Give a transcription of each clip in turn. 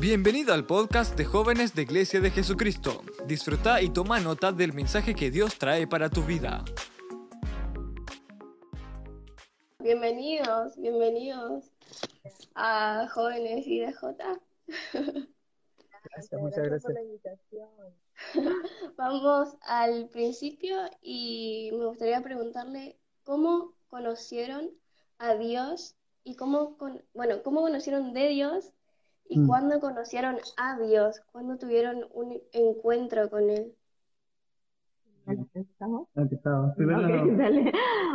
Bienvenido al podcast de jóvenes de Iglesia de Jesucristo. Disfruta y toma nota del mensaje que Dios trae para tu vida. Bienvenidos, bienvenidos a Jóvenes IDJ. Gracias, muchas gracias. por la invitación. Vamos al principio y me gustaría preguntarle cómo conocieron a Dios y cómo, con- bueno, cómo conocieron de Dios y Mm. cuándo conocieron a Dios, cuándo tuvieron un encuentro con Él.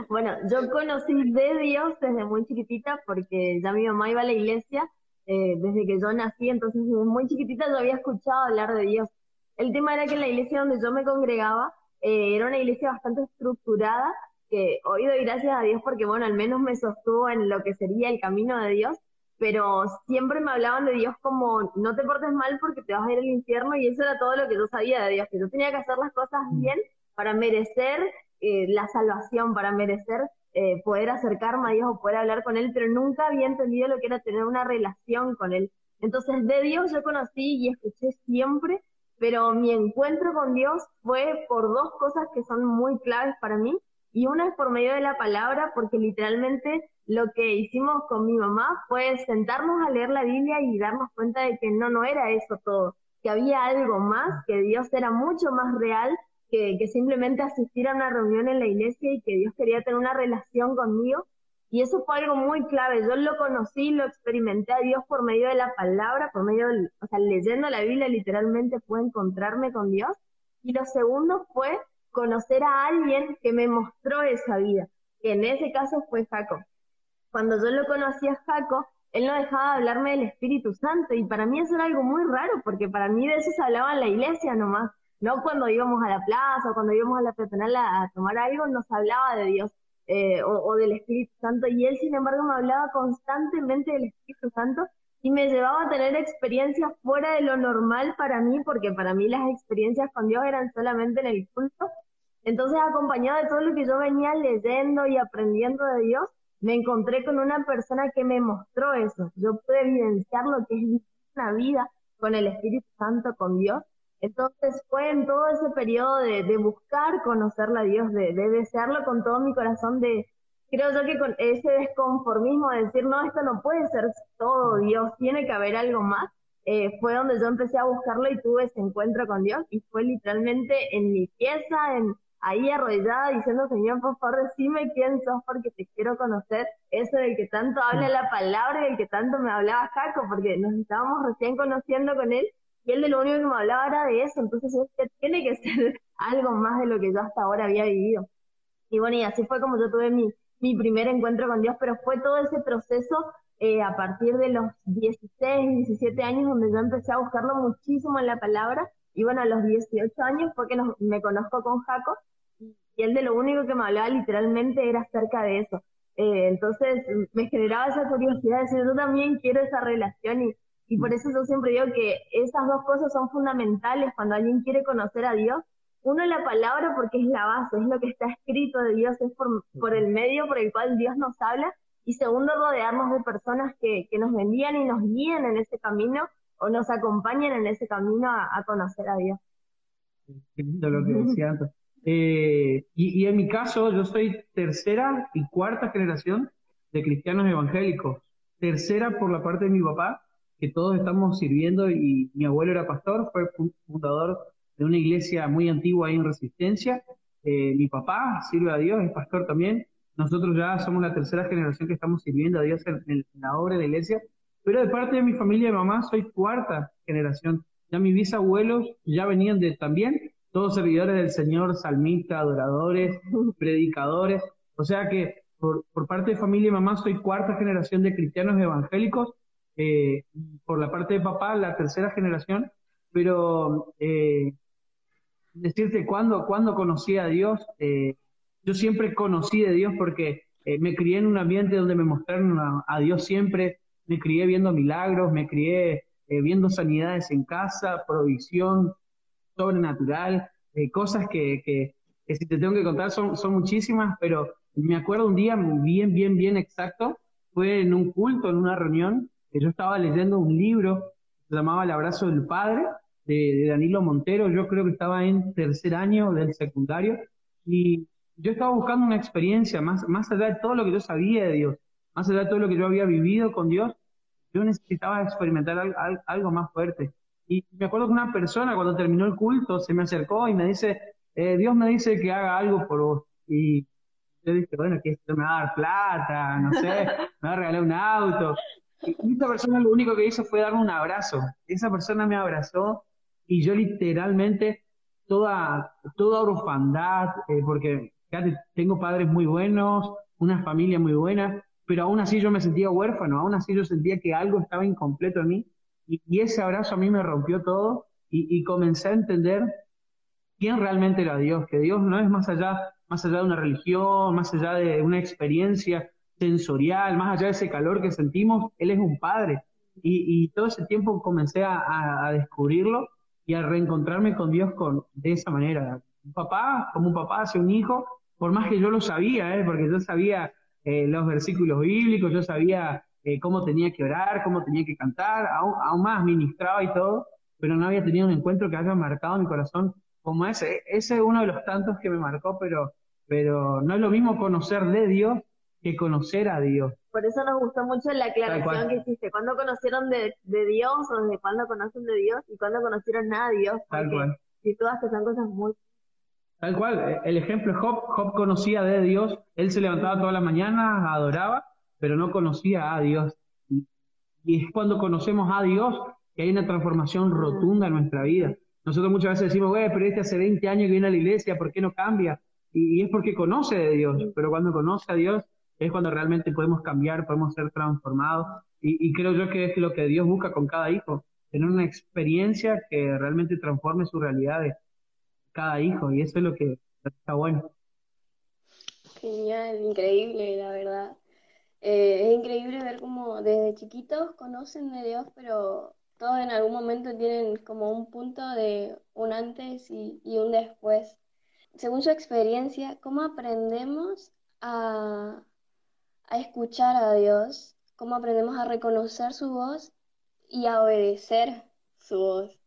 Bueno, yo conocí de Dios desde muy chiquitita porque ya mi mamá iba a la iglesia eh, desde que yo nací, entonces desde muy chiquitita yo había escuchado hablar de Dios. El tema era que en la iglesia donde yo me congregaba eh, era una iglesia bastante estructurada, que hoy doy gracias a Dios porque, bueno, al menos me sostuvo en lo que sería el camino de Dios, pero siempre me hablaban de Dios como no te portes mal porque te vas a ir al infierno y eso era todo lo que yo sabía de Dios, que yo tenía que hacer las cosas bien para merecer eh, la salvación, para merecer eh, poder acercarme a Dios o poder hablar con Él, pero nunca había entendido lo que era tener una relación con Él. Entonces, de Dios yo conocí y escuché siempre, pero mi encuentro con Dios fue por dos cosas que son muy claves para mí. Y una es por medio de la palabra, porque literalmente lo que hicimos con mi mamá fue sentarnos a leer la Biblia y darnos cuenta de que no, no era eso todo, que había algo más, que Dios era mucho más real que, que simplemente asistir a una reunión en la iglesia y que Dios quería tener una relación conmigo. Y eso fue algo muy clave. Yo lo conocí, lo experimenté a Dios por medio de la palabra, por medio, del- o sea, leyendo la Biblia literalmente pude encontrarme con Dios. Y lo segundo fue conocer a alguien que me mostró esa vida, que en ese caso fue Jacob. Cuando yo lo conocí a Jaco, él no dejaba de hablarme del Espíritu Santo y para mí eso era algo muy raro porque para mí de eso se hablaba en la iglesia nomás, no cuando íbamos a la plaza o cuando íbamos a la peatonal a, a tomar algo, nos hablaba de Dios eh, o, o del Espíritu Santo y él sin embargo me hablaba constantemente del Espíritu Santo y me llevaba a tener experiencias fuera de lo normal para mí porque para mí las experiencias con Dios eran solamente en el culto entonces, acompañado de todo lo que yo venía leyendo y aprendiendo de Dios, me encontré con una persona que me mostró eso. Yo pude evidenciar lo que es una vida con el Espíritu Santo, con Dios. Entonces fue en todo ese periodo de, buscar conocerle a Dios, de, de desearlo con todo mi corazón, de creo yo que con ese desconformismo de decir, no, esto no puede ser todo Dios, tiene que haber algo más, eh, fue donde yo empecé a buscarlo y tuve ese encuentro con Dios y fue literalmente en mi pieza, en, ahí arrodillada diciendo, Señor, por favor, decime quién sos porque te quiero conocer, eso del que tanto habla la palabra y del que tanto me hablaba Jaco, porque nos estábamos recién conociendo con él y él de lo único que me hablaba era de eso, entonces decía, tiene que ser algo más de lo que yo hasta ahora había vivido. Y bueno, y así fue como yo tuve mi, mi primer encuentro con Dios, pero fue todo ese proceso eh, a partir de los 16, 17 años donde yo empecé a buscarlo muchísimo en la palabra. Y bueno, a los 18 años fue que me conozco con Jaco y él de lo único que me hablaba literalmente era acerca de eso. Eh, entonces me generaba esa curiosidad de decir, yo también quiero esa relación y, y por eso yo siempre digo que esas dos cosas son fundamentales cuando alguien quiere conocer a Dios. Uno, la palabra porque es la base, es lo que está escrito de Dios, es por, por el medio por el cual Dios nos habla. Y segundo, rodearnos de personas que, que nos bendigan y nos guíen en ese camino o nos acompañen en ese camino a, a conocer a Dios. Qué lindo lo que decía antes. Eh, y, y en mi caso, yo soy tercera y cuarta generación de cristianos evangélicos. Tercera por la parte de mi papá, que todos estamos sirviendo y mi abuelo era pastor, fue fu- fundador de una iglesia muy antigua ahí en Resistencia. Eh, mi papá sirve a Dios, es pastor también. Nosotros ya somos la tercera generación que estamos sirviendo a Dios en, en la obra de la iglesia. Pero de parte de mi familia de mamá soy cuarta generación. Ya mis bisabuelos ya venían de también, todos servidores del Señor, salmistas, adoradores, predicadores. O sea que por, por parte de familia de mamá soy cuarta generación de cristianos evangélicos. eh, por la parte de papá, la tercera generación. Pero eh, decirte cuándo, cuándo conocí a Dios, eh, yo siempre conocí de Dios porque eh, me crié en un ambiente donde me mostraron a, Dios siempre, me crié viendo milagros, me crié eh, viendo sanidades en casa, provisión sobrenatural, cosas que, que, que si te tengo que contar son, son muchísimas, pero me acuerdo un día bien, bien, bien exacto, fue en un culto, en una reunión, que yo estaba leyendo un libro se llamaba El abrazo del padre, de, Danilo Montero, yo creo que estaba en tercer año del secundario, y yo estaba buscando una experiencia más, más allá de todo lo que yo sabía de Dios, más allá de todo lo que yo había vivido con Dios, yo necesitaba experimentar algo, más fuerte. Y me acuerdo que una persona cuando terminó el culto se me acercó y me dice, eh, Dios me dice que haga algo por vos. Y yo dije, bueno, que esto me va a dar plata, no sé, me va a regalar un auto. Y esa persona lo único que hizo fue darme un abrazo. Esa persona me abrazó y yo literalmente toda, toda orfandad, eh, porque fíjate, tengo padres muy buenos, una familia muy buena, pero aún así yo me sentía huérfano, aún así yo sentía que algo estaba incompleto en mí. Y, ese abrazo a mí me rompió todo y, comencé a entender quién realmente era Dios, que Dios no es más allá, más allá de una religión, más allá de una experiencia sensorial, más allá de ese calor que sentimos, Él es un Padre. Y, todo ese tiempo comencé a, descubrirlo y a reencontrarme con Dios con, de esa manera. Un papá, como un papá hace un hijo, por más que yo lo sabía, ¿eh? porque yo sabía eh, los versículos bíblicos, yo sabía eh, cómo tenía que orar, cómo tenía que cantar, aún, más ministraba y todo, pero no había tenido un encuentro que haya marcado mi corazón como ese. Ese es uno de los tantos que me marcó, pero, pero no es lo mismo conocer de Dios que conocer a Dios. Por eso nos gustó mucho la aclaración que hiciste. ¿Cuándo conocieron de, Dios o desde cuándo conocen de Dios y cuándo conocieron a Dios? Tal cual. Si todas que son cosas muy Tal cual, eh, el ejemplo es Job, Job conocía de Dios, él se levantaba todas las mañanas, adoraba, pero no conocía a Dios. Y es cuando conocemos a Dios que hay una transformación rotunda en nuestra vida. Nosotros muchas veces decimos, güey, pero este hace 20 años que viene a la iglesia, ¿por qué no cambia? Y, es porque conoce de Dios, pero cuando conoce a Dios es cuando realmente podemos cambiar, podemos ser transformados. Y, creo yo que es lo que Dios busca con cada hijo, tener una experiencia que realmente transforme su realidad cada hijo y eso es lo que está bueno. Genial, increíble, la verdad. Eh, es increíble ver cómo desde chiquitos conocen de Dios, pero todos en algún momento tienen como un punto de un antes y, un después. Según su experiencia, ¿cómo aprendemos a, a escuchar a Dios? ¿Cómo aprendemos a reconocer su voz y a obedecer su voz?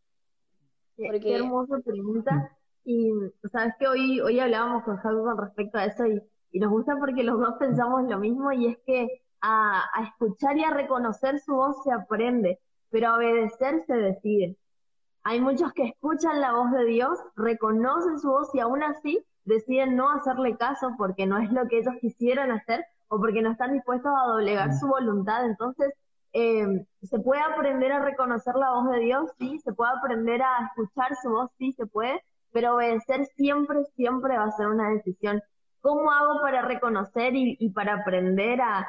Porque... Qué hermosa pregunta. Y sabes que hoy, hoy hablábamos con Javi con respecto a eso y, y, nos gusta porque los dos pensamos lo mismo y es que a, a, escuchar y a reconocer su voz se aprende, pero a obedecer se decide. Hay muchos que escuchan la voz de Dios, reconocen su voz y aún así deciden no hacerle caso porque no es lo que ellos quisieran hacer o porque no están dispuestos a doblegar mm. su voluntad. Entonces, eh, ¿se puede aprender a reconocer la voz de Dios? Sí, se puede aprender a escuchar su voz, sí, se puede, pero obedecer siempre, siempre va a ser una decisión. ¿Cómo hago para reconocer y, para aprender a,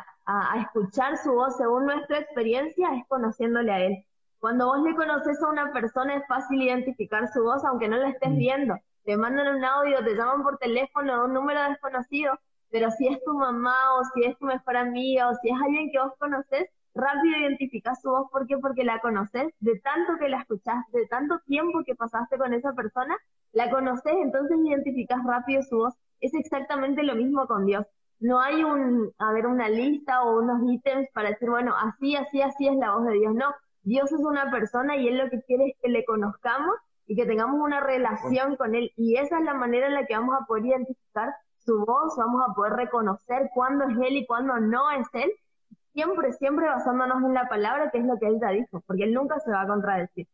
escuchar su voz según nuestra experiencia? Es conociéndole a Él. Cuando vos le conoces a una persona es fácil identificar su voz aunque no la estés mm. viendo. Te mandan un audio, te llaman por teléfono un número desconocido, pero si es tu mamá o si es tu mejor amiga o si es alguien que vos conoces, rápido identificas su voz. ¿Por qué? Porque la conoces, de tanto que la escuchaste, de tanto tiempo que pasaste con esa persona, la conoces, entonces identificas rápido su voz. Es exactamente lo mismo con Dios. No hay un, a ver, una lista o unos ítems para decir, bueno, así, así, así es la voz de Dios. No, Dios es una persona y Él lo que quiere es que le conozcamos y que tengamos una relación con Él. Y esa es la manera en la que vamos a poder identificar su voz, vamos a poder reconocer cuándo es Él y cuándo no es Él. Siempre, siempre basándonos en la palabra, que es lo que Él ya dijo, porque Él nunca se va a contradecir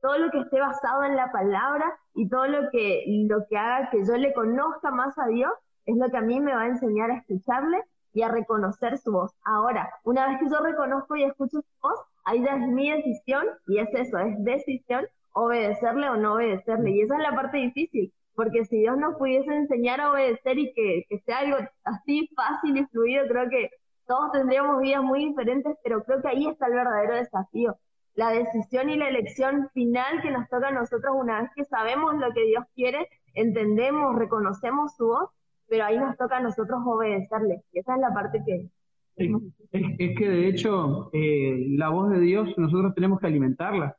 todo lo que esté basado en la palabra y todo lo que, lo que haga que yo le conozca más a Dios es lo que a mí me va a enseñar a escucharle y a reconocer su voz. Ahora, una vez que yo reconozco y escucho su voz, ahí ya es mi decisión y es eso, es decisión obedecerle o no obedecerle. Y esa es la parte difícil, porque si Dios nos pudiese enseñar a obedecer y que, que sea algo así fácil y fluido, creo que todos tendríamos vidas muy diferentes, pero creo que ahí está el verdadero desafío la decisión y la elección final que nos toca a nosotros una vez que sabemos lo que Dios quiere, entendemos, reconocemos su voz, pero ahí nos toca a nosotros obedecerle. Y esa es la parte que... Es, que de hecho eh, la voz de Dios nosotros tenemos que alimentarla.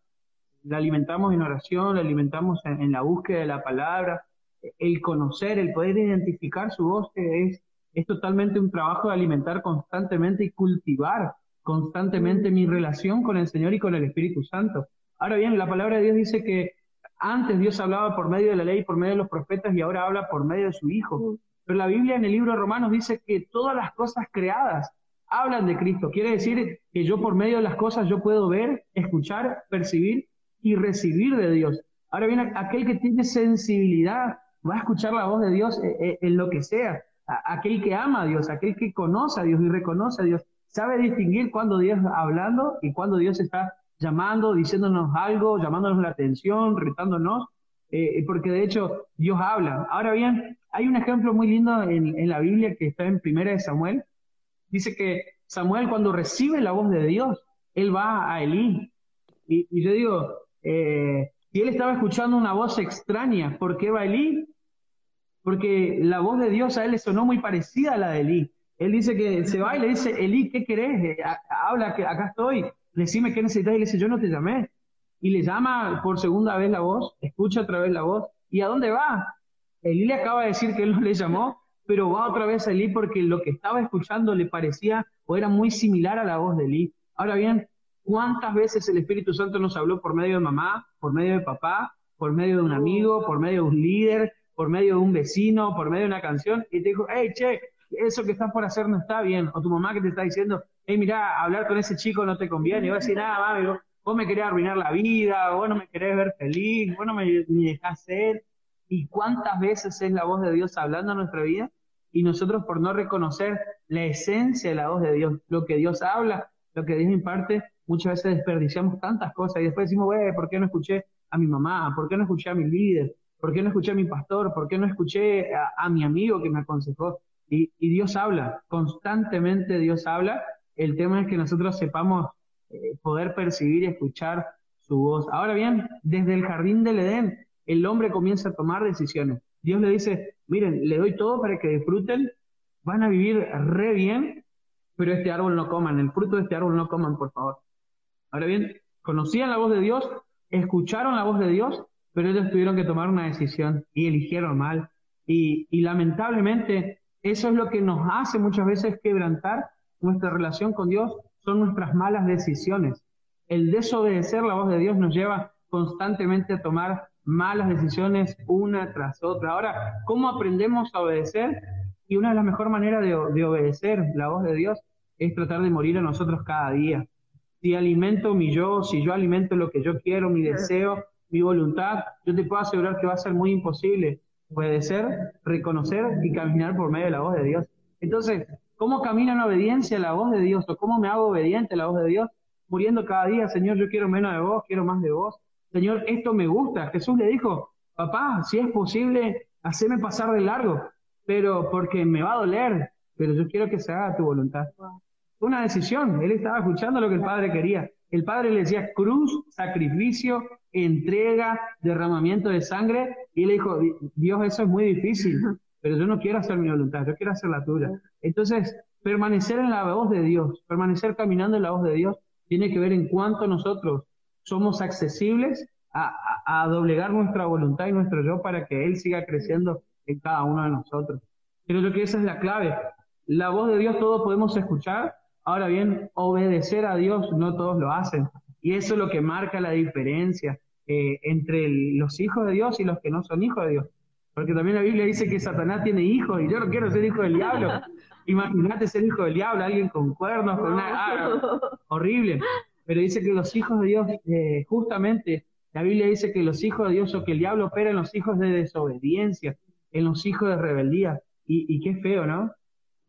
La alimentamos en oración, la alimentamos en, la búsqueda de la palabra. El conocer, el poder identificar su voz es, es totalmente un trabajo de alimentar constantemente y cultivar constantemente mi relación con el Señor y con el Espíritu Santo. Ahora bien, la palabra de Dios dice que antes Dios hablaba por medio de la ley, por medio de los profetas y ahora habla por medio de su Hijo. Pero la Biblia en el libro de Romanos dice que todas las cosas creadas hablan de Cristo. Quiere decir que yo por medio de las cosas yo puedo ver, escuchar, percibir y recibir de Dios. Ahora bien, aquel que tiene sensibilidad va a escuchar la voz de Dios eh, eh, en lo que sea. Aquel que ama a Dios, aquel que conoce a Dios y reconoce a Dios, sabe distinguir cuando Dios está hablando y cuando Dios está llamando, diciéndonos algo, llamándonos la atención, retándonos, eh, porque de hecho Dios habla. Ahora bien, hay un ejemplo muy lindo en, la Biblia que está en Primera de Samuel. Dice que Samuel cuando recibe la voz de Dios, él va a Elí. Y, yo digo, eh, si él estaba escuchando una voz extraña, ¿por qué va Elí? Porque la voz de Dios a él le sonó muy parecida a la de Elí. Él dice que se va y le dice, Elí, ¿qué querés? Eh, habla, que acá estoy decime qué necesitas, y le dice, yo no te llamé. Y le llama por segunda vez la voz, escucha otra vez la voz, ¿y a dónde va? Elí le acaba de decir que él no le llamó, pero va otra vez a Elí porque lo que estaba escuchando le parecía o era muy similar a la voz de Elí. Ahora bien, ¿cuántas veces el Espíritu Santo nos habló por medio de mamá, por medio de papá, por medio de un amigo, por medio de un líder, por medio de un vecino, por medio de una canción? Y te dijo, hey, che, eso que estás por hacer no está bien. O tu mamá que te está diciendo, hey, mira, hablar con ese chico no te conviene. Y voy a decir, nada, mami, vos, me querés arruinar la vida, vos no me querés ver feliz, vos no me, dejás ser. ¿Y cuántas veces es la voz de Dios hablando en nuestra vida? Y nosotros por no reconocer la esencia de la voz de Dios, lo que Dios habla, lo que Dios imparte, muchas veces desperdiciamos tantas cosas y después decimos, güey, ¿por qué no escuché a mi mamá? ¿Por qué no escuché a mi líder? ¿Por qué no escuché a mi pastor? ¿Por qué no escuché a mi amigo que me aconsejó? Y, Dios habla, constantemente Dios habla. El tema es que nosotros sepamos eh, poder percibir y escuchar su voz. Ahora bien, desde el jardín del Edén, el hombre comienza a tomar decisiones. Dios le dice, miren, le doy todo para que disfruten, van a vivir re bien, pero este árbol no coman, el fruto de este árbol no coman, por favor. Ahora bien, conocían la voz de Dios, escucharon la voz de Dios, pero ellos tuvieron que tomar una decisión y eligieron mal. Y, lamentablemente eso es lo que nos hace muchas veces quebrantar nuestra relación con Dios, son nuestras malas decisiones. El desobedecer la voz de Dios nos lleva constantemente a tomar malas decisiones una tras otra. Ahora, ¿cómo aprendemos a obedecer? Y una de las mejores maneras de obedecer la voz de Dios es tratar de morir a nosotros cada día. Si alimento mi yo, si yo alimento lo que yo quiero, mi deseo, mi voluntad, yo te puedo asegurar que va a ser muy imposible puede ser reconocer y caminar por medio de la voz de Dios. Entonces, ¿cómo camino en obediencia a la voz de Dios? ¿O cómo me hago obediente a la voz de Dios? Muriendo cada día, Señor, yo quiero menos de vos, quiero más de vos. Señor, esto me gusta. Jesús le dijo, papá, si es posible, haceme pasar de largo, pero porque me va a doler, pero yo quiero que se haga tu voluntad. Una decisión, él estaba escuchando lo que el Padre quería. El Padre le decía cruz, sacrificio, entrega, derramamiento de sangre, y le dijo, Dios, eso es muy difícil, pero yo no quiero hacer mi voluntad, yo quiero hacer la tuya. Entonces, permanecer en la voz de Dios, permanecer caminando en la voz de Dios, tiene que ver en cuánto nosotros somos accesibles a, a, doblegar nuestra voluntad y nuestro yo para que Él siga creciendo en cada uno de nosotros. Creo que esa es la clave. La voz de Dios todos podemos escuchar, ahora bien, obedecer a Dios no todos lo hacen. Y eso es lo que marca la diferencia eh, entre los hijos de Dios y los que no son hijos de Dios. Porque también la Biblia dice que Satanás tiene hijos y yo no quiero ser hijo del diablo. Imagínate ser hijo del diablo, alguien con cuernos, con una... Ah, horrible. Pero dice que los hijos de Dios, eh, justamente, la Biblia dice que los hijos de Dios o que el diablo opera en los hijos de desobediencia, en los hijos de rebeldía. Y, y qué feo, ¿no?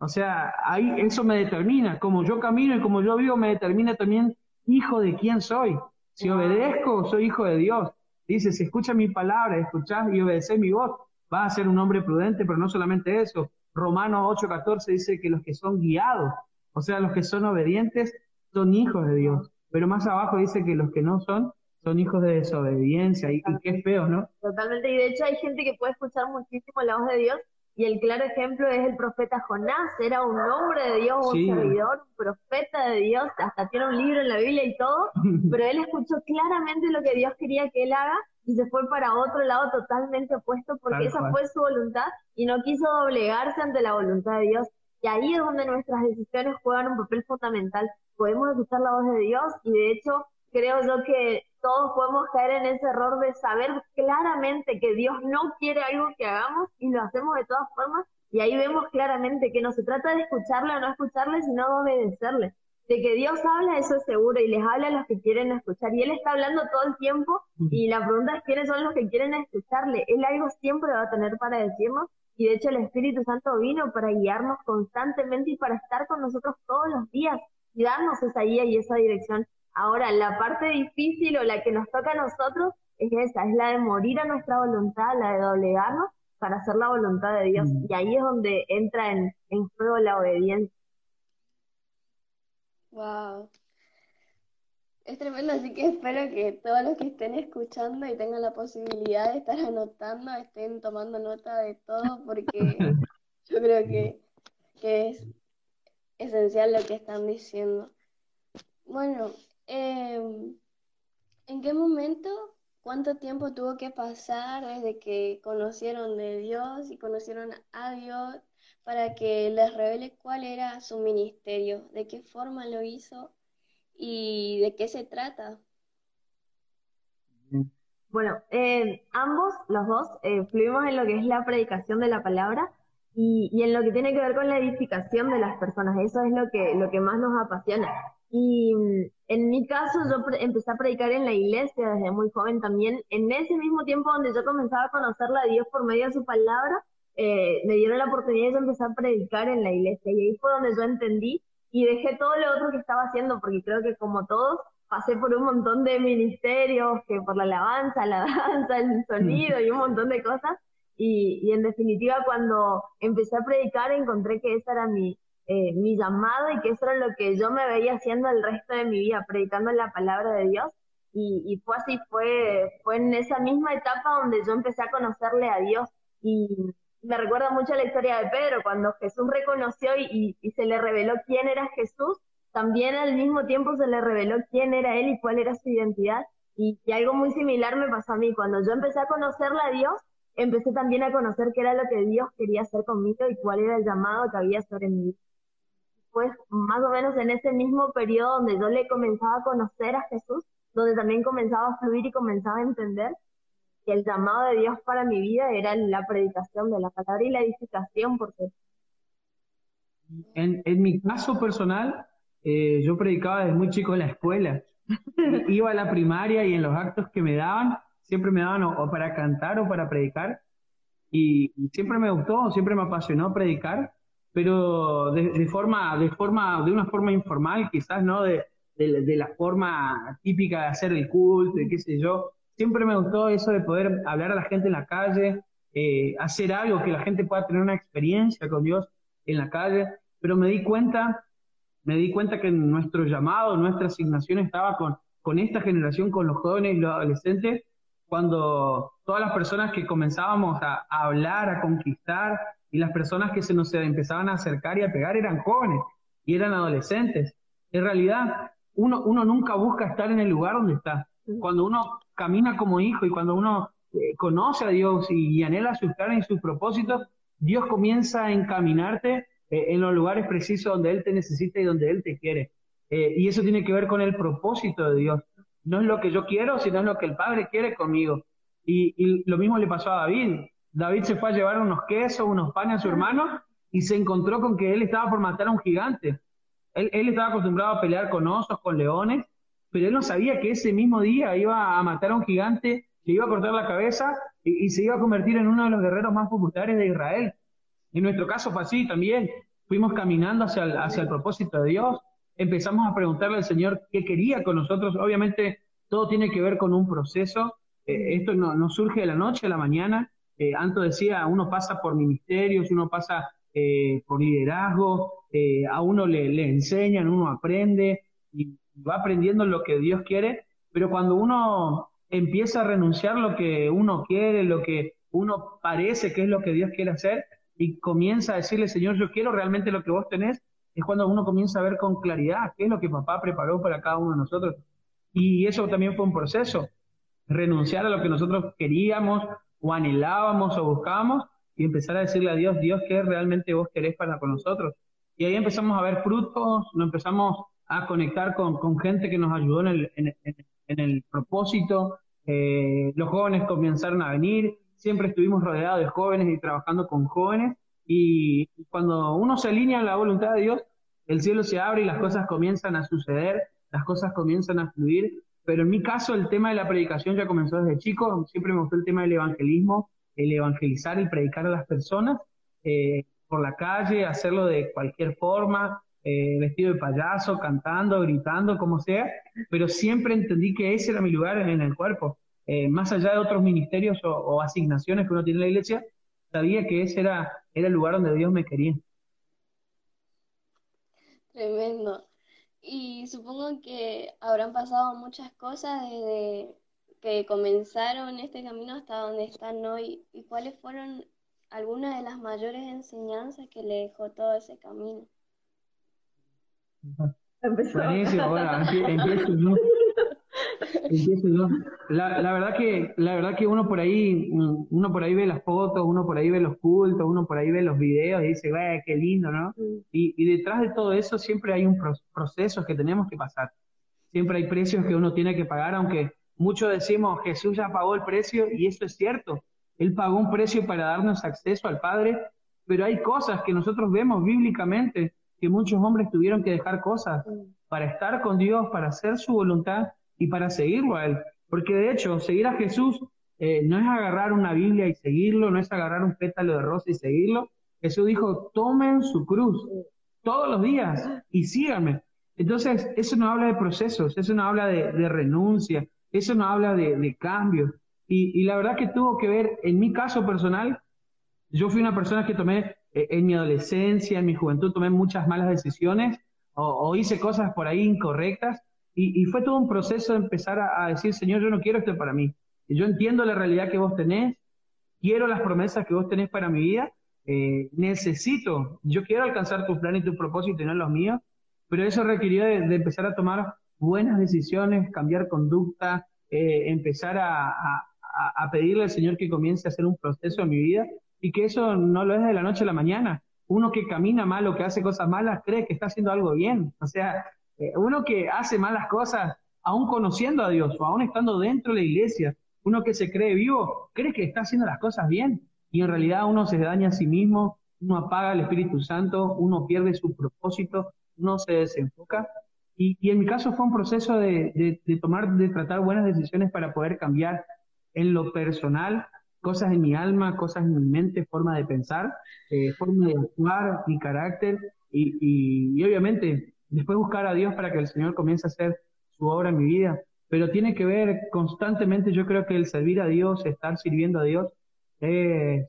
O sea, ahí eso me determina. Como yo camino y como yo vivo, me determina también hijo de quién soy. Si obedezco, soy hijo de Dios. Dice, si escucha mi palabra, escuchás y obedeces mi voz, vas a ser un hombre prudente, pero no solamente eso. Romanos 8:14 dice que los que son guiados, o sea, los que son obedientes, son hijos de Dios. Pero más abajo dice que los que no son, son hijos de desobediencia. Y, y qué feo, ¿no? Totalmente. Y de hecho hay gente que puede escuchar muchísimo la voz de Dios y el claro ejemplo es el profeta Jonás, era un hombre de Dios, un servidor, un profeta de Dios, hasta tiene un libro en la Biblia y todo, pero él escuchó claramente lo que Dios quería que él haga y se fue para otro lado totalmente opuesto porque esa fue su voluntad y no quiso doblegarse ante la voluntad de Dios. Y ahí es donde nuestras decisiones juegan un papel fundamental. Podemos escuchar la voz de Dios y de hecho creo yo que todos podemos caer en ese error de saber claramente que Dios no quiere algo que hagamos y lo hacemos de todas formas. Y ahí vemos claramente que no se trata de escucharle o no escucharle, sino de obedecerle. De que Dios habla, eso es seguro, y les habla a los que quieren escuchar. Y Él está hablando todo el tiempo, y la pregunta es quiénes son los que quieren escucharle. Él algo siempre va a tener para decirnos, y de hecho el Espíritu Santo vino para guiarnos constantemente y para estar con nosotros todos los días y darnos esa guía y esa dirección. Ahora, la parte difícil o la que nos toca a nosotros es esa, es la de morir a nuestra voluntad, la de doblegarnos para hacer la voluntad de Dios. Mm. Y ahí es donde entra en, en juego la obediencia. Wow. Es tremendo, así que espero que todos los que estén escuchando y tengan la posibilidad de estar anotando, estén tomando nota de todo, porque yo creo que, es esencial lo que están diciendo. Bueno, em, ¿en qué momento, cuánto tiempo tuvo que pasar desde que conocieron de Dios y conocieron a Dios para que les revele cuál era su ministerio, de qué forma lo hizo y de qué se trata. Bueno, eh, ambos, los dos, eh, fluimos en lo que es la predicación de la palabra y, y, en lo que tiene que ver con la edificación de las personas. Eso es lo que, lo que más nos apasiona. Y mm, en mi caso, yo empecé a predicar en la iglesia desde muy joven también. En ese mismo tiempo donde yo comenzaba a conocerla a Dios por medio de su palabra, eh, me dieron la oportunidad de empezar a predicar en la iglesia. Y ahí fue donde yo entendí y dejé todo lo otro que estaba haciendo, porque creo que como todos, pasé por un montón de ministerios, que por la alabanza, la danza, el sonido y un montón de cosas. Y, y en definitiva, cuando empecé a predicar, encontré que ese era mi, eh, mi llamado y que eso era lo que yo me veía haciendo el resto de mi vida, predicando la palabra de Dios. Y, y fue así, fue, fue en esa misma etapa donde yo empecé a conocerle a Dios. Y, me recuerda mucho la historia de Pedro, cuando Jesús reconoció y, se le reveló quién era Jesús, también al mismo tiempo se le reveló quién era él y cuál era su identidad. Y, algo muy similar me pasó a mí. Cuando yo empecé a conocerle a Dios, empecé también a conocer qué era lo que Dios quería hacer conmigo y cuál era el llamado que había sobre mí. Pues más o menos en ese mismo periodo donde yo le comenzaba a conocer a Jesús, donde también comenzaba a fluir y comenzaba a entender, que el llamado de Dios para mi vida era la predicación de la palabra y la edificación, porque... En, en mi caso personal, eh, yo predicaba desde muy chico en la escuela. Iba a la primaria y en los actos que me daban, siempre me daban o, para cantar o para predicar. Y, siempre me gustó, siempre me apasionó predicar, pero de, forma, de forma, de una forma informal, quizás, ¿no? De, de, la forma típica de hacer el culto, de qué sé yo siempre me gustó eso de poder hablar a la gente en la calle, eh, hacer algo que la gente pueda tener una experiencia con Dios en la calle, pero me di cuenta, me di cuenta que nuestro llamado, nuestra asignación estaba con, con esta generación, con los jóvenes y los adolescentes, cuando todas las personas que comenzábamos a hablar, a conquistar, y las personas que se nos empezaban a acercar y a pegar eran jóvenes y eran adolescentes. En realidad, uno, uno nunca busca estar en el lugar donde está. Cuando uno camina como hijo y cuando uno eh, conoce a Dios y, anhela sus planes y sus propósitos, Dios comienza a encaminarte eh, en los lugares precisos donde Él te necesita y donde Él te quiere. Eh, y eso tiene que ver con el propósito de Dios. No es lo que yo quiero, sino es lo que el Padre quiere conmigo. Y, y lo mismo le pasó a David. David se fue a llevar unos quesos, unos panes a su hermano y se encontró con que él estaba por matar a un gigante. Él, estaba acostumbrado a pelear con osos, con leones, pero él no sabía que ese mismo día iba a matar a un gigante, le iba a cortar la cabeza y, se iba a convertir en uno de los guerreros más populares de Israel. En nuestro caso fue así también. Fuimos caminando hacia el, propósito de Dios, empezamos a preguntarle al Señor qué quería con nosotros. Obviamente todo tiene que ver con un proceso. Eh, esto no, surge de la noche a la mañana. Eh, Anto decía, uno pasa por ministerios, uno pasa eh, por liderazgo, eh, a uno le, le enseñan, uno aprende y va aprendiendo lo que Dios quiere, pero cuando uno empieza a renunciar lo que uno quiere, lo que uno parece que es lo que Dios quiere hacer, y comienza a decirle, Señor, yo quiero realmente lo que vos tenés, es cuando uno comienza a ver con claridad qué es lo que papá preparó para cada uno de nosotros. Y eso también fue un proceso, renunciar a lo que nosotros queríamos o anhelábamos o buscábamos y empezar a decirle a Dios, Dios, ¿qué realmente vos querés para con nosotros? y ahí empezamos a ver frutos, nos empezamos a conectar con, con gente que nos ayudó en el, en, el propósito, eh, los jóvenes comenzaron a venir, siempre estuvimos rodeados de jóvenes y trabajando con jóvenes, y cuando uno se alinea a la voluntad de Dios, el cielo se abre y las cosas comienzan a suceder, las cosas comienzan a fluir, pero en mi caso el tema de la predicación ya comenzó desde chico, siempre me gustó el tema del evangelismo, el evangelizar, y predicar a las personas eh, por la calle, hacerlo de cualquier forma, eh, vestido de payaso, cantando, gritando, como sea, pero siempre entendí que ese era mi lugar en el cuerpo. Eh, más allá de otros ministerios o, asignaciones que uno tiene en la iglesia, sabía que ese era, era el lugar donde Dios me quería. Tremendo. Y supongo que habrán pasado muchas cosas desde que comenzaron este camino hasta donde están hoy. ¿Y cuáles fueron algunas de las mayores enseñanzas que le dejó todo ese camino? Buenísimo, bueno, empiezo yo. Empiezo yo. La, la, verdad que, la verdad que uno por ahí, uno por ahí ve las fotos, uno por ahí ve los cultos, uno por ahí ve los videos y dice, qué lindo, ¿no? Y, y, detrás de todo eso siempre hay un proceso que tenemos que pasar. Siempre hay precios que uno tiene que pagar, aunque muchos decimos, Jesús ya pagó el precio, y eso es cierto. Él pagó un precio para darnos acceso al Padre, pero hay cosas que nosotros vemos bíblicamente que muchos hombres tuvieron que dejar cosas para estar con Dios, para hacer su voluntad y para seguirlo a Él. Porque de hecho, seguir a Jesús eh, no es agarrar una Biblia y seguirlo, no es agarrar un pétalo de rosa y seguirlo. Jesús dijo, tomen su cruz todos los días y síganme. Entonces, eso no habla de procesos, eso no habla de, renuncia, eso no habla de, de cambio. Y, y, la verdad que tuvo que ver, en mi caso personal, yo fui una persona que tomé eh, en mi adolescencia, en mi juventud, tomé muchas malas decisiones o, hice cosas por ahí incorrectas y, fue todo un proceso de empezar a, decir, Señor, yo no quiero esto para mí. Yo entiendo la realidad que vos tenés, quiero las promesas que vos tenés para mi vida, eh, necesito, yo quiero alcanzar tu plan y tu propósito y no los míos, pero eso requirió de, empezar a tomar buenas decisiones, cambiar conducta, eh, empezar a, a, pedirle al Señor que comience a hacer un proceso en mi vida y que eso no lo es de la noche a la mañana. Uno que camina mal o que hace cosas malas cree que está haciendo algo bien. O sea, eh, uno que hace malas cosas, aún conociendo a Dios o aún estando dentro de la iglesia, uno que se cree vivo, cree que está haciendo las cosas bien. Y en realidad uno se daña a sí mismo, uno apaga el Espíritu Santo, uno pierde su propósito, uno se desenfoca. Y, y en mi caso fue un proceso de, de, tomar, de tratar buenas decisiones para poder cambiar en lo personal cosas en mi alma, cosas en mi mente, forma de pensar, eh, forma de actuar, mi carácter y, y, obviamente después buscar a Dios para que el Señor comience a hacer su obra en mi vida. Pero tiene que ver constantemente, yo creo que el servir a Dios, estar sirviendo a Dios, es,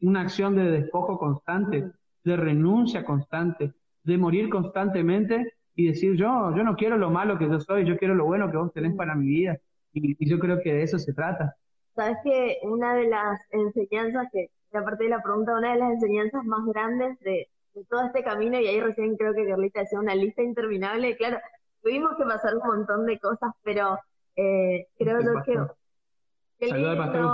una acción de despojo constante, de renuncia constante, de morir constantemente y decir, yo, yo no quiero lo malo que yo soy, yo quiero lo bueno que vos tenés para mi vida. y yo creo que de eso se trata. Sabes que una de las enseñanzas, que aparte de la pregunta, una de las enseñanzas más grandes de, todo este camino, y ahí recién creo que Carlita hacía una lista interminable, claro, tuvimos que pasar un montón de cosas, pero eh, creo yo que... Saludos al pastor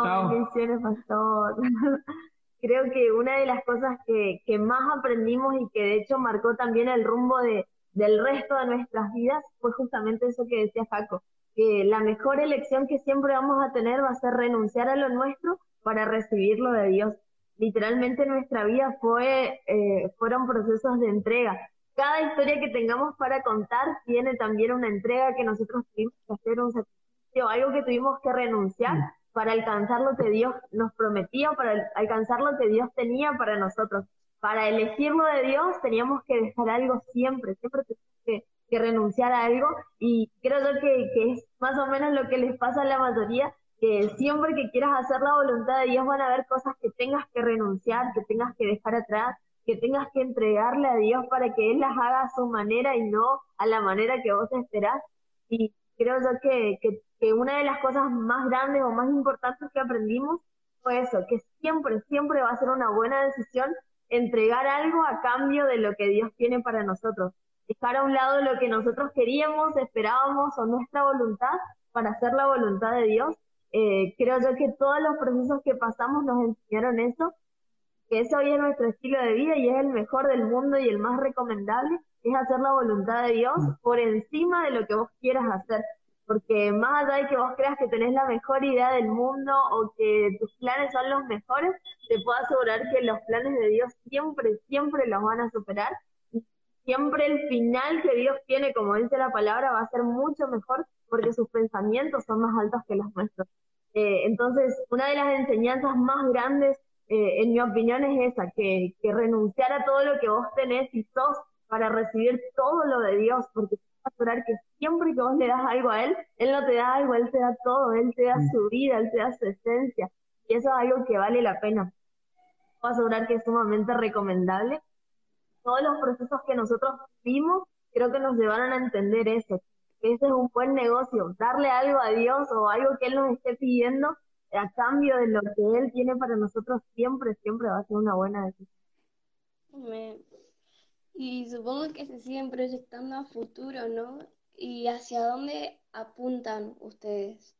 creo que una de las cosas que, que más aprendimos y que de hecho marcó también el rumbo de, del resto de nuestras vidas fue justamente eso que decía Jaco, que la mejor elección que siempre vamos a tener va a ser renunciar a lo nuestro para recibir lo de Dios. Literalmente nuestra vida fue, eh, fueron procesos de entrega. Cada historia que tengamos para contar tiene también una entrega que nosotros tuvimos que hacer, un sacrificio, algo que tuvimos que renunciar para alcanzar lo que Dios nos prometió, para alcanzar lo que Dios tenía para nosotros. Para elegir lo de Dios teníamos que dejar algo siempre, siempre que que renunciar a algo y creo yo que, que, es más o menos lo que les pasa a la mayoría, siempre que quieras hacer la voluntad de Dios van a haber cosas que tengas que renunciar, que tengas que dejar atrás, que tengas que entregarle a Dios para que Él las haga a su manera y no a la manera que vos esperás. Y creo yo que, que, que una de las cosas más grandes o más importantes que aprendimos fue eso, que siempre, siempre va a ser una buena decisión entregar algo a cambio de lo que Dios tiene para nosotros dejar a un lado lo que nosotros queríamos, esperábamos o nuestra voluntad para hacer la voluntad de Dios. Eh, creo yo que todos los procesos que pasamos nos enseñaron eso. que ese hoy es nuestro estilo de vida y es el mejor del mundo y el más recomendable, es hacer la voluntad de Dios mm. por encima de lo que vos quieras hacer. Porque más allá de que vos creas que tenés la mejor idea del mundo o que tus planes son los mejores, te puedo asegurar que los planes de Dios siempre, siempre los van a superar. Siempre el final que Dios tiene, como dice la palabra, va a ser mucho mejor porque sus pensamientos son más altos que los nuestros. Eh, entonces, una de las enseñanzas más grandes, eh, en mi opinión, es esa, que, que renunciar a todo lo que vos tenés y sos para recibir todo lo de Dios, porque asegurar que siempre que vos le das algo a Él, Él no te da algo, Él te da todo, Él te da su vida, Él te da su esencia, y eso es algo que vale la pena. Puedo asegurar que es sumamente recomendable. Todos los procesos que nosotros vimos, creo que nos llevaron a entender eso, que ese es un buen negocio, darle algo a Dios o algo que Él nos esté pidiendo a cambio de lo que Él tiene para nosotros, siempre, siempre va a ser una buena decisión. Y supongo que se siguen proyectando a futuro, ¿no? ¿Y hacia dónde apuntan ustedes?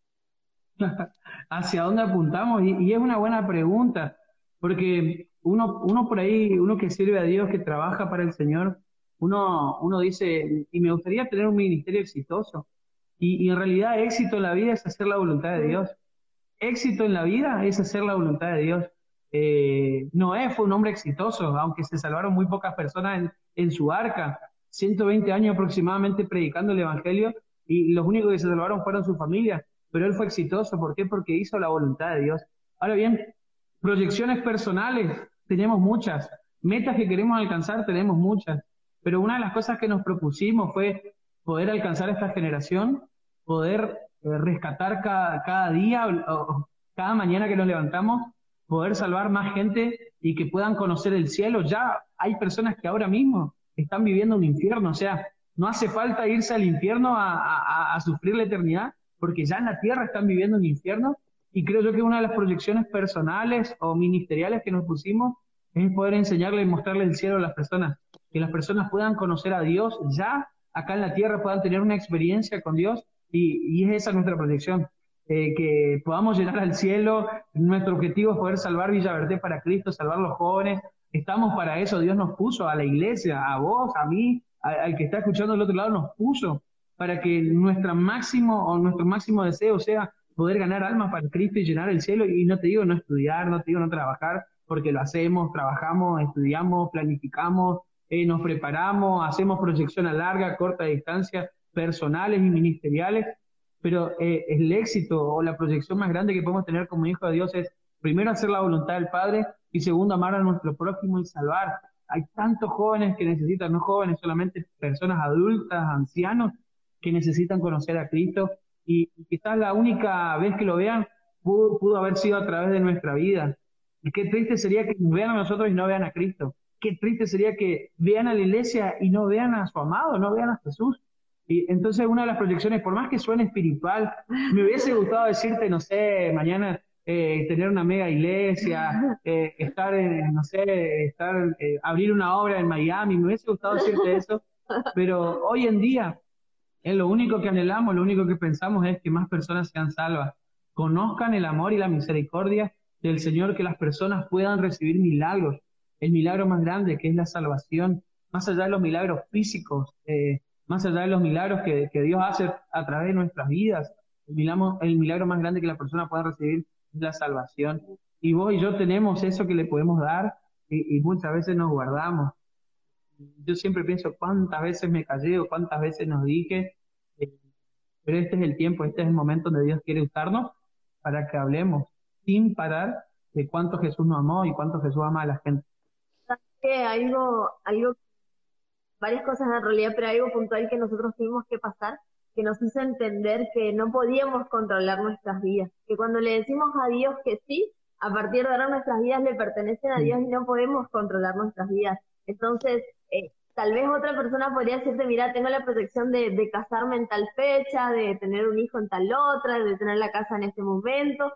¿Hacia dónde apuntamos? Y, es una buena pregunta, porque uno, uno por ahí, uno que sirve a Dios, que trabaja para el Señor, uno, uno dice, y me gustaría tener un ministerio exitoso. Y, en realidad éxito en la vida es hacer la voluntad de Dios. Éxito en la vida es hacer la voluntad de Dios. Eh, Noé fue un hombre exitoso, aunque se salvaron muy pocas personas en, en su arca, 120 años aproximadamente predicando el Evangelio y los únicos que se salvaron fueron su familia, pero él fue exitoso, ¿por qué? Porque hizo la voluntad de Dios. Ahora bien, proyecciones personales, tenemos muchas, metas que queremos alcanzar, tenemos muchas, pero una de las cosas que nos propusimos fue poder alcanzar esta generación, poder eh, rescatar cada, día o cada mañana que nos levantamos, poder salvar más gente y que puedan conocer el cielo. Ya hay personas que ahora mismo están viviendo un infierno, o sea, no hace falta irse al infierno a, sufrir la eternidad, porque ya en la tierra están viviendo un infierno. Y creo yo que una de las proyecciones personales o ministeriales que nos pusimos es poder enseñarle y mostrarle el cielo a las personas, que las personas puedan conocer a Dios ya acá en la tierra, puedan tener una experiencia con Dios, y, y es esa nuestra proyección. Eh, que podamos llegar al cielo. Nuestro objetivo es poder salvar Villaverde para Cristo, salvar los jóvenes. Estamos para eso. Dios nos puso a la iglesia, a vos, a mí, al que está escuchando del otro lado, nos puso para que nuestro máximo o nuestro máximo deseo sea poder ganar almas para Cristo y llenar el cielo. Y no te digo no estudiar, no te digo no trabajar, porque lo hacemos, trabajamos, estudiamos, planificamos, eh, nos preparamos, hacemos proyección a larga, corta distancia, personales y ministeriales, pero eh, el éxito o la proyección más grande que podemos tener como hijo de Dios es primero hacer la voluntad del Padre y segundo amar a nuestro prójimo y salvar. Hay tantos jóvenes que necesitan, no jóvenes, solamente personas adultas, ancianos, que necesitan conocer a Cristo y, quizás la única vez que lo vean pudo, haber sido a través de nuestra vida. Y qué triste sería que nos vean a nosotros y no vean a Cristo. Qué triste sería que vean a la iglesia y no vean a su amado, no vean a Jesús. Y entonces una de las proyecciones, por más que suene espiritual, me hubiese gustado decirte, no sé, mañana eh, tener una mega iglesia, eh, estar en, no sé, estar, eh, abrir una obra en Miami, me hubiese gustado decirte eso, pero hoy en día es lo único que anhelamos, lo único que pensamos es que más personas sean salvas, conozcan el amor y la misericordia del Señor, que las personas puedan recibir milagros, el milagro más grande que es la salvación, más allá de los milagros físicos. Eh, más allá de los milagros que, Dios hace a través de nuestras vidas, el milagro, más grande que la persona pueda recibir es la salvación. Y vos y yo tenemos eso que le podemos dar y, muchas veces nos guardamos. Yo siempre pienso cuántas veces me callé o cuántas veces nos dije, eh, pero este es el tiempo, este es el momento donde Dios quiere usarnos para que hablemos sin parar de cuánto Jesús nos amó y cuánto Jesús ama a la gente. Algo, algo varias cosas en realidad, pero algo puntual que nosotros tuvimos que pasar, que nos hizo entender que no podíamos controlar nuestras vidas, que cuando le decimos a Dios que sí, a partir de ahora nuestras vidas le pertenecen a Dios y no podemos controlar nuestras vidas. Entonces, eh, tal vez otra persona podría decirte, mira, tengo la protección de, de casarme en tal fecha, de tener un hijo en tal otra, de tener la casa en este momento,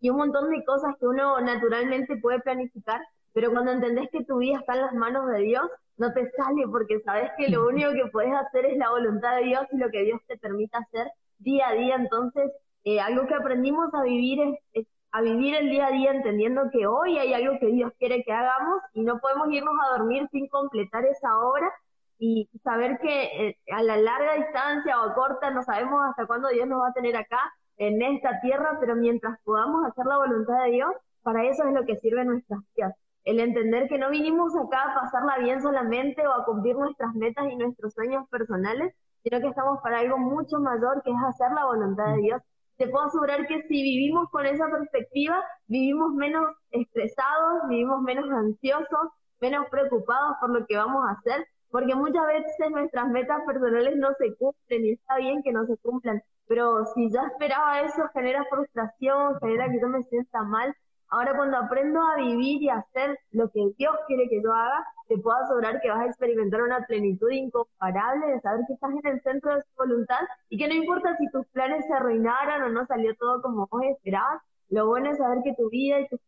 y un montón de cosas que uno naturalmente puede planificar, pero cuando entendés que tu vida está en las manos de Dios, no te sale porque sabes que lo único que puedes hacer es la voluntad de Dios y lo que Dios te permite hacer día a día. Entonces, eh, algo que aprendimos a vivir es, a vivir el día a día entendiendo que hoy hay algo que Dios quiere que hagamos y no podemos irnos a dormir sin completar esa obra y saber que eh, a la larga distancia o a corta no sabemos hasta cuándo Dios nos va a tener acá en esta tierra, pero mientras podamos hacer la voluntad de Dios, para eso es lo que sirve nuestras vidas. El entender que no vinimos acá a pasarla bien solamente o a cumplir nuestras metas y nuestros sueños personales, sino que estamos para algo mucho mayor que es hacer la voluntad de Dios. Te puedo asegurar que si vivimos con esa perspectiva, vivimos menos estresados, vivimos menos ansiosos, menos preocupados por lo que vamos a hacer, porque muchas veces nuestras metas personales no se cumplen y está bien que no se cumplan, pero si ya esperaba eso genera frustración, genera que yo me sienta mal, Ahora cuando aprendo a vivir y hacer lo que Dios quiere que yo haga, te puedo asegurar que vas a experimentar una plenitud incomparable de saber que estás en el centro de su voluntad y que no importa si tus planes se arruinaran o no salió todo como vos esperabas, lo bueno es saber que tu vida y tus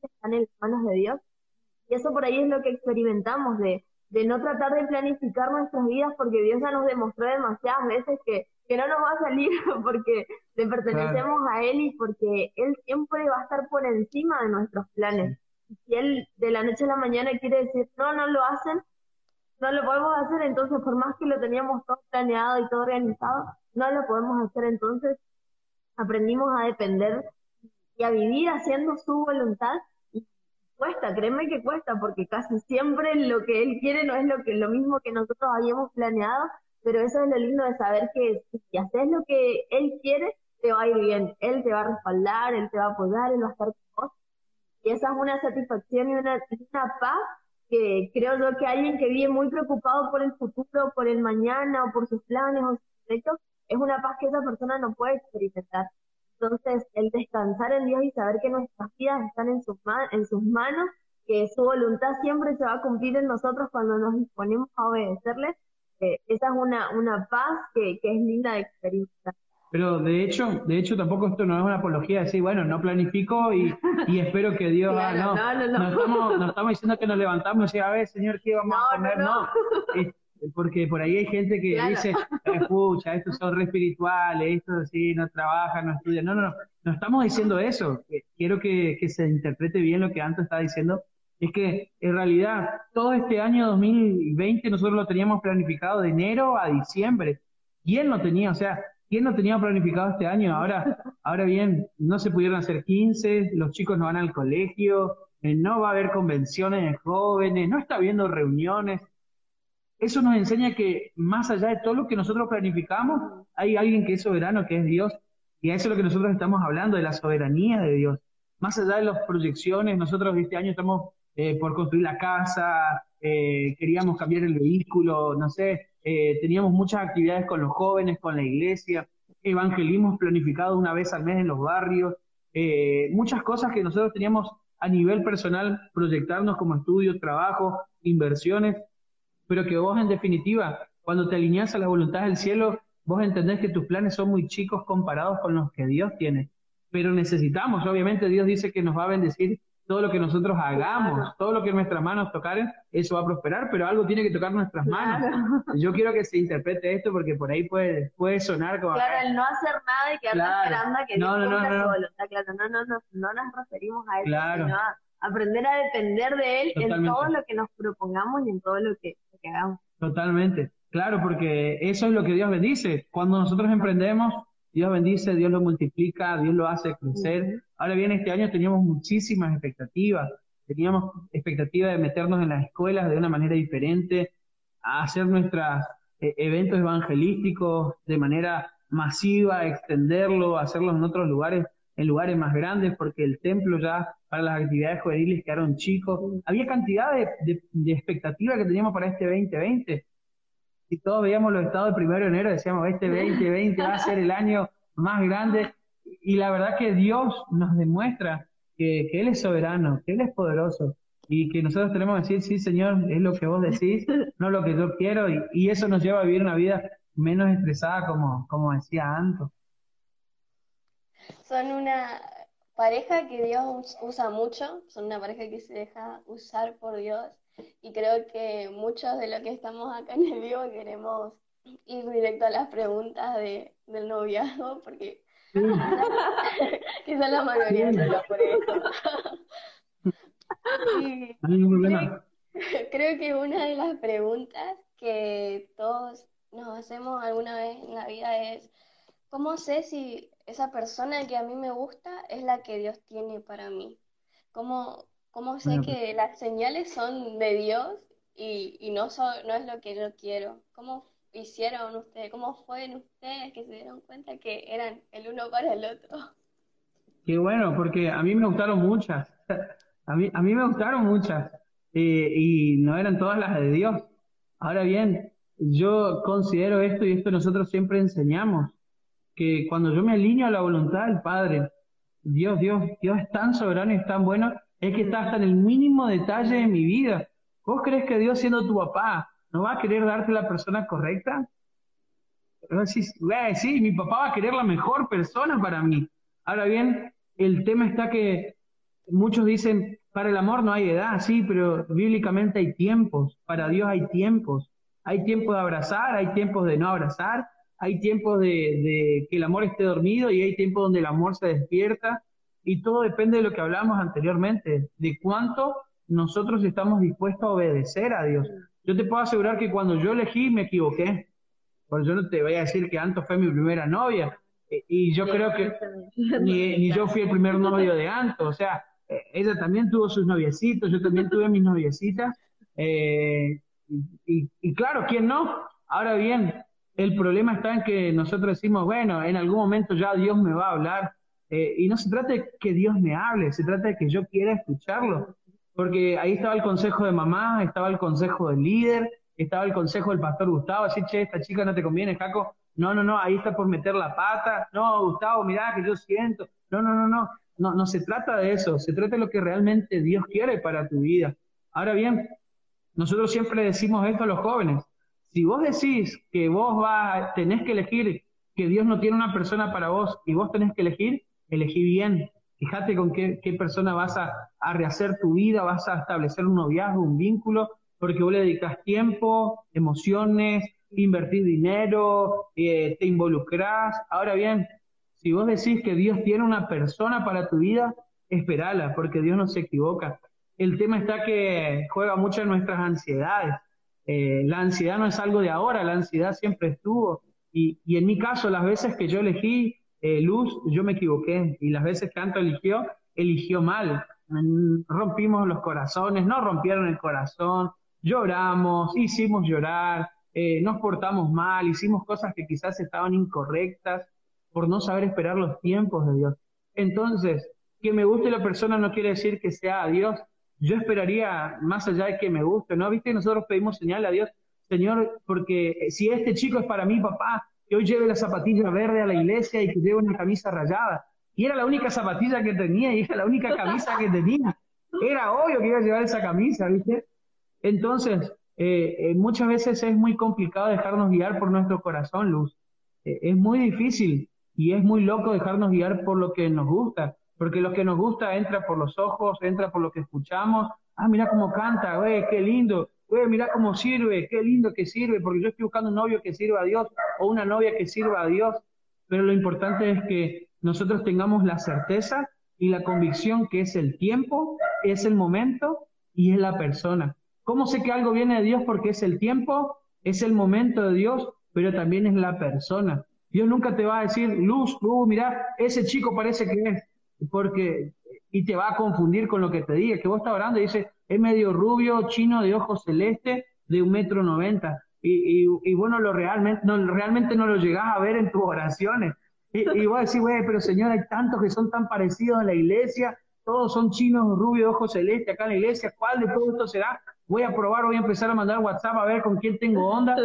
están en las manos de Dios. Y eso por ahí es lo que experimentamos, de, de no tratar de planificar nuestras vidas porque Dios ya nos demostró demasiadas veces que que no nos va a salir porque le pertenecemos a Él y porque Él siempre va a estar por encima de nuestros planes. Si Él de la noche a la mañana quiere decir, no, no lo hacen, no lo podemos hacer, entonces por más que lo teníamos todo planeado y todo organizado, no lo podemos hacer. Entonces aprendimos a depender y a vivir haciendo su voluntad y cuesta, créeme que cuesta, porque casi siempre lo que Él quiere no es lo, que, lo mismo que nosotros habíamos planeado, pero eso es lo lindo de saber que si haces lo que él quiere, te va a ir bien, él te va a respaldar, él te va a apoyar, él va a estar con vos. Y esa es una satisfacción y una, paz que creo yo que alguien que vive muy preocupado por el futuro, por el mañana o por sus planes o sus proyectos, es una paz que esa persona no puede experimentar. Entonces, el descansar en Dios y saber que nuestras vidas están en sus, en sus manos, que su voluntad siempre se va a cumplir en nosotros cuando nos disponemos a obedecerle, esa es una, una paz que, que es linda de experimentar. Pero de hecho, de hecho tampoco esto no es una apología de decir, bueno, no planifico y, y espero que Dios haga, no, no, no, no, estamos, no estamos diciendo que nos levantamos y decimos, a ver, Señor, ¿qué vamos a comer? No, porque por ahí hay gente que dice, escucha, estos son re espirituales, estos sí, no trabajan, no estudian. No, no, no, no estamos diciendo eso. Quiero que, que se interprete bien lo que antes estaba diciendo es que en realidad todo este año 2020 nosotros lo teníamos planificado de enero a diciembre. ¿Quién lo tenía? O sea, ¿quién no tenía planificado este año? Ahora, ahora bien, no se pudieron hacer 15, los chicos no van al colegio, eh, no va a haber convenciones de jóvenes, no está habiendo reuniones. Eso nos enseña que más allá de todo lo que nosotros planificamos, hay alguien que es soberano, que es Dios. Y a eso es lo que nosotros estamos hablando, de la soberanía de Dios. Más allá de las proyecciones, nosotros este año estamos eh, por construir la casa, eh, queríamos cambiar el vehículo, no sé, eh, teníamos muchas actividades con los jóvenes, con la iglesia, evangelismo planificado una vez al mes en los barrios, muchas cosas que nosotros teníamos a nivel personal proyectarnos como estudio, trabajo, inversiones, pero que vos en definitiva, cuando te alineas a la voluntad del cielo, vos entendés que tus planes son muy chicos comparados con los que Dios tiene. Pero necesitamos, obviamente Dios dice que nos va a bendecir todo lo que nosotros hagamos, todo lo que nuestras manos tocaren, eso va a prosperar, pero algo tiene que tocar nuestras manos. Yo quiero que se interprete esto porque por ahí puede, puede sonar como... Claro, el no hacer nada y quedar esperando a que no, no, no, no, voluntad, claro, no, no, no, no nos referimos a eso, sino a aprender a depender de Él en todo lo que nos propongamos y en todo lo que, lo que hagamos. Totalmente, claro, porque eso es lo que Dios bendice. Cuando nosotros emprendemos, Dios bendice, Dios lo multiplica, Dios lo hace crecer. Ahora bien, este año teníamos muchísimas expectativas. Teníamos expectativas de meternos en las escuelas de una manera diferente, a hacer nuestros eh, eventos evangelísticos de manera masiva, extenderlo, hacerlo en otros lugares, en lugares más grandes, porque el templo ya para las actividades juveniles quedaron chicos. Había cantidad de, expectativas que teníamos para este 2020 si todos veíamos los estados del primero de enero, decíamos, este 2020 va a ser el año más grande. Y la verdad que Dios nos demuestra que, Él es soberano, que Él es poderoso y que nosotros tenemos que decir, sí, Señor, es lo que vos decís, no lo que yo quiero, y, eso nos lleva a vivir una vida menos estresada, como, como decía Anto. Son una pareja que Dios usa mucho, son una pareja que se deja usar por Dios y creo que muchos de los que estamos acá en el vivo queremos ir directo a las preguntas de, del noviazgo, porque Quizá la mayoría no por eso. creo que una de las preguntas que todos nos hacemos alguna vez en la vida es, ¿cómo sé si esa persona que a mí me gusta es la que Dios tiene para mí? ¿Cómo, cómo sé que las señales son de Dios y, y no, no es lo que yo quiero? ¿Cómo hicieron ustedes? ¿Cómo fueron ustedes que se dieron cuenta que eran el uno para el otro? Qué bueno, porque a mí me gustaron muchas. A mí, a mí me gustaron muchas. Eh, y no eran todas las de Dios. Ahora bien, yo considero esto y esto nosotros siempre enseñamos, que cuando yo me alineo a la voluntad del Padre, Dios, Dios, Dios es tan soberano y es tan bueno, es que está hasta en el mínimo detalle de mi vida. ¿Vos crees que Dios siendo tu papá no va a querer darte la persona correcta? sí, mi papá va a querer la mejor persona para mí. Ahora bien, el tema está que muchos dicen, para el amor no hay edad, sí, pero bíblicamente hay tiempos, para Dios hay tiempos. Hay tiempo de abrazar, hay tiempos de no abrazar, hay tiempos de, que el amor esté dormido y hay tiempos donde el amor se despierta. Y todo depende de lo que hablamos anteriormente, de cuánto nosotros estamos dispuestos a obedecer a Dios. Yo te puedo asegurar que cuando yo elegí me equivoqué. Porque yo no te voy a decir que Anto fue mi primera novia. Eh, y yo creo que ni, ni yo fui el primer novio de Anto. O sea, eh, ella también tuvo sus noviecitos, yo también tuve mis noviecitas. Eh, y, claro, ¿quién no? Ahora bien, el problema está en que nosotros decimos, bueno, en algún momento ya Dios me va a hablar. Eh, y no se trata de que Dios me hable, se trata de que yo quiera escucharlo. Porque ahí estaba el consejo de mamá, estaba el consejo del líder, estaba el consejo del pastor Gustavo, así, che, esta chica no te conviene, Jaco. No, no, no, ahí está por meter la pata. No, Gustavo, mirá que yo siento. No, no, no, no. No, no se trata de eso, se trata de lo que realmente Dios quiere para tu vida. Ahora bien, nosotros siempre decimos esto a los jóvenes. Si vos decís que vos vas, tenés que elegir, que Dios no tiene una persona para vos y vos tenés que elegir, elegí bien. Fíjate con qué, persona vas a, rehacer tu vida, vas a establecer un noviazgo, un vínculo, porque vos le dedicas tiempo, emociones, invertir dinero, eh, te involucrás. Ahora bien, si vos decís que Dios tiene una persona para tu vida, esperala, porque Dios no se equivoca. El tema está que juega mucho en nuestras ansiedades. Eh, la ansiedad no es algo de ahora, la ansiedad siempre estuvo. Y, en mi caso, las veces que yo elegí eh, luz, yo me equivoqué. Y las veces que Anto eligió, eligió mal. Mm, rompimos los corazones, no rompieron el corazón, lloramos, hicimos llorar, eh, nos portamos mal, hicimos cosas que quizás estaban incorrectas por no saber esperar los tiempos de Dios. Entonces, que me guste la persona no quiere decir que sea a Dios. Yo esperaría más allá de que me guste, ¿no? Viste, nosotros pedimos señal a Dios, Señor, porque si este chico es para mí, papá, que hoy lleve la zapatilla verde a la iglesia y que lleve una camisa rayada. Y era la única zapatilla que tenía y era la única camisa que tenía. Era obvio que iba a llevar esa camisa, ¿viste? Entonces, eh, eh, muchas veces es muy complicado dejarnos guiar por nuestro corazón, Luz. Eh, es muy difícil y es muy loco dejarnos guiar por lo que nos gusta, porque lo que nos gusta entra por los ojos, entra por lo que escuchamos. Ah, mira cómo canta, güey, qué lindo. Güey, mira cómo sirve, qué lindo que sirve, porque yo estoy buscando un novio que sirva a Dios o una novia que sirva a Dios. Pero lo importante es que nosotros tengamos la certeza y la convicción que es el tiempo, es el momento y es la persona. ¿Cómo sé que algo viene de Dios? Porque es el tiempo, es el momento de Dios, pero también es la persona. Dios nunca te va a decir, Luz, uh, mira, ese chico parece que es, porque, y te va a confundir con lo que te diga, que vos estás orando y dices, es medio rubio, chino, de ojos celeste, de un metro noventa. Y, y, bueno, lo realmente, no, realmente no lo llegás a ver en tus oraciones. Y, y vos decís, güey, pero Señor, hay tantos que son tan parecidos en la iglesia, todos son chinos, rubios, ojos celeste acá en la iglesia, ¿cuál de todo esto será? Voy a probar, voy a empezar a mandar WhatsApp a ver con quién tengo onda.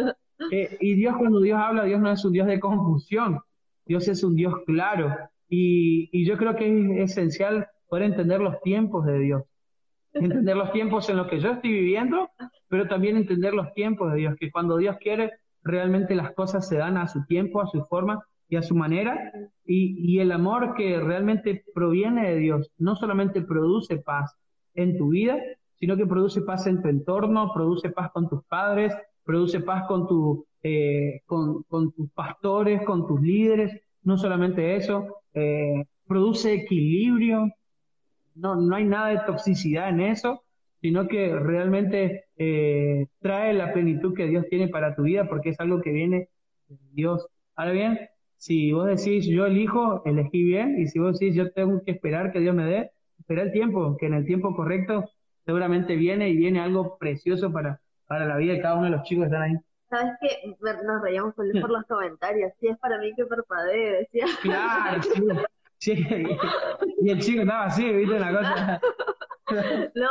Eh, y Dios cuando Dios habla, Dios no es un Dios de confusión, Dios es un Dios claro. Y, y yo creo que es esencial poder entender los tiempos de Dios. Entender los tiempos en los que yo estoy viviendo, pero también entender los tiempos de Dios, que cuando Dios quiere, realmente las cosas se dan a su tiempo, a su forma y a su manera. Y, y el amor que realmente proviene de Dios no solamente produce paz en tu vida, sino que produce paz en tu entorno, produce paz con tus padres, produce paz con, tu, eh, con, tus pastores, con tus líderes. no solamente eso, eh, produce equilibrio, no, no hay nada de toxicidad en eso, sino que realmente eh, trae la plenitud que Dios tiene para tu vida porque es algo que viene de Dios. Ahora bien, si vos decís yo elijo, elegí bien, y si vos decís yo tengo que esperar que Dios me dé, espera el tiempo, que en el tiempo correcto seguramente viene y viene algo precioso para, para la vida de cada uno de los chicos que están ahí. ¿Sabes qué? Nos reíamos por los comentarios. Si es para mí que parpadee, decía. Claro, sí. Y el chico estaba así, ¿viste? La cosa. No,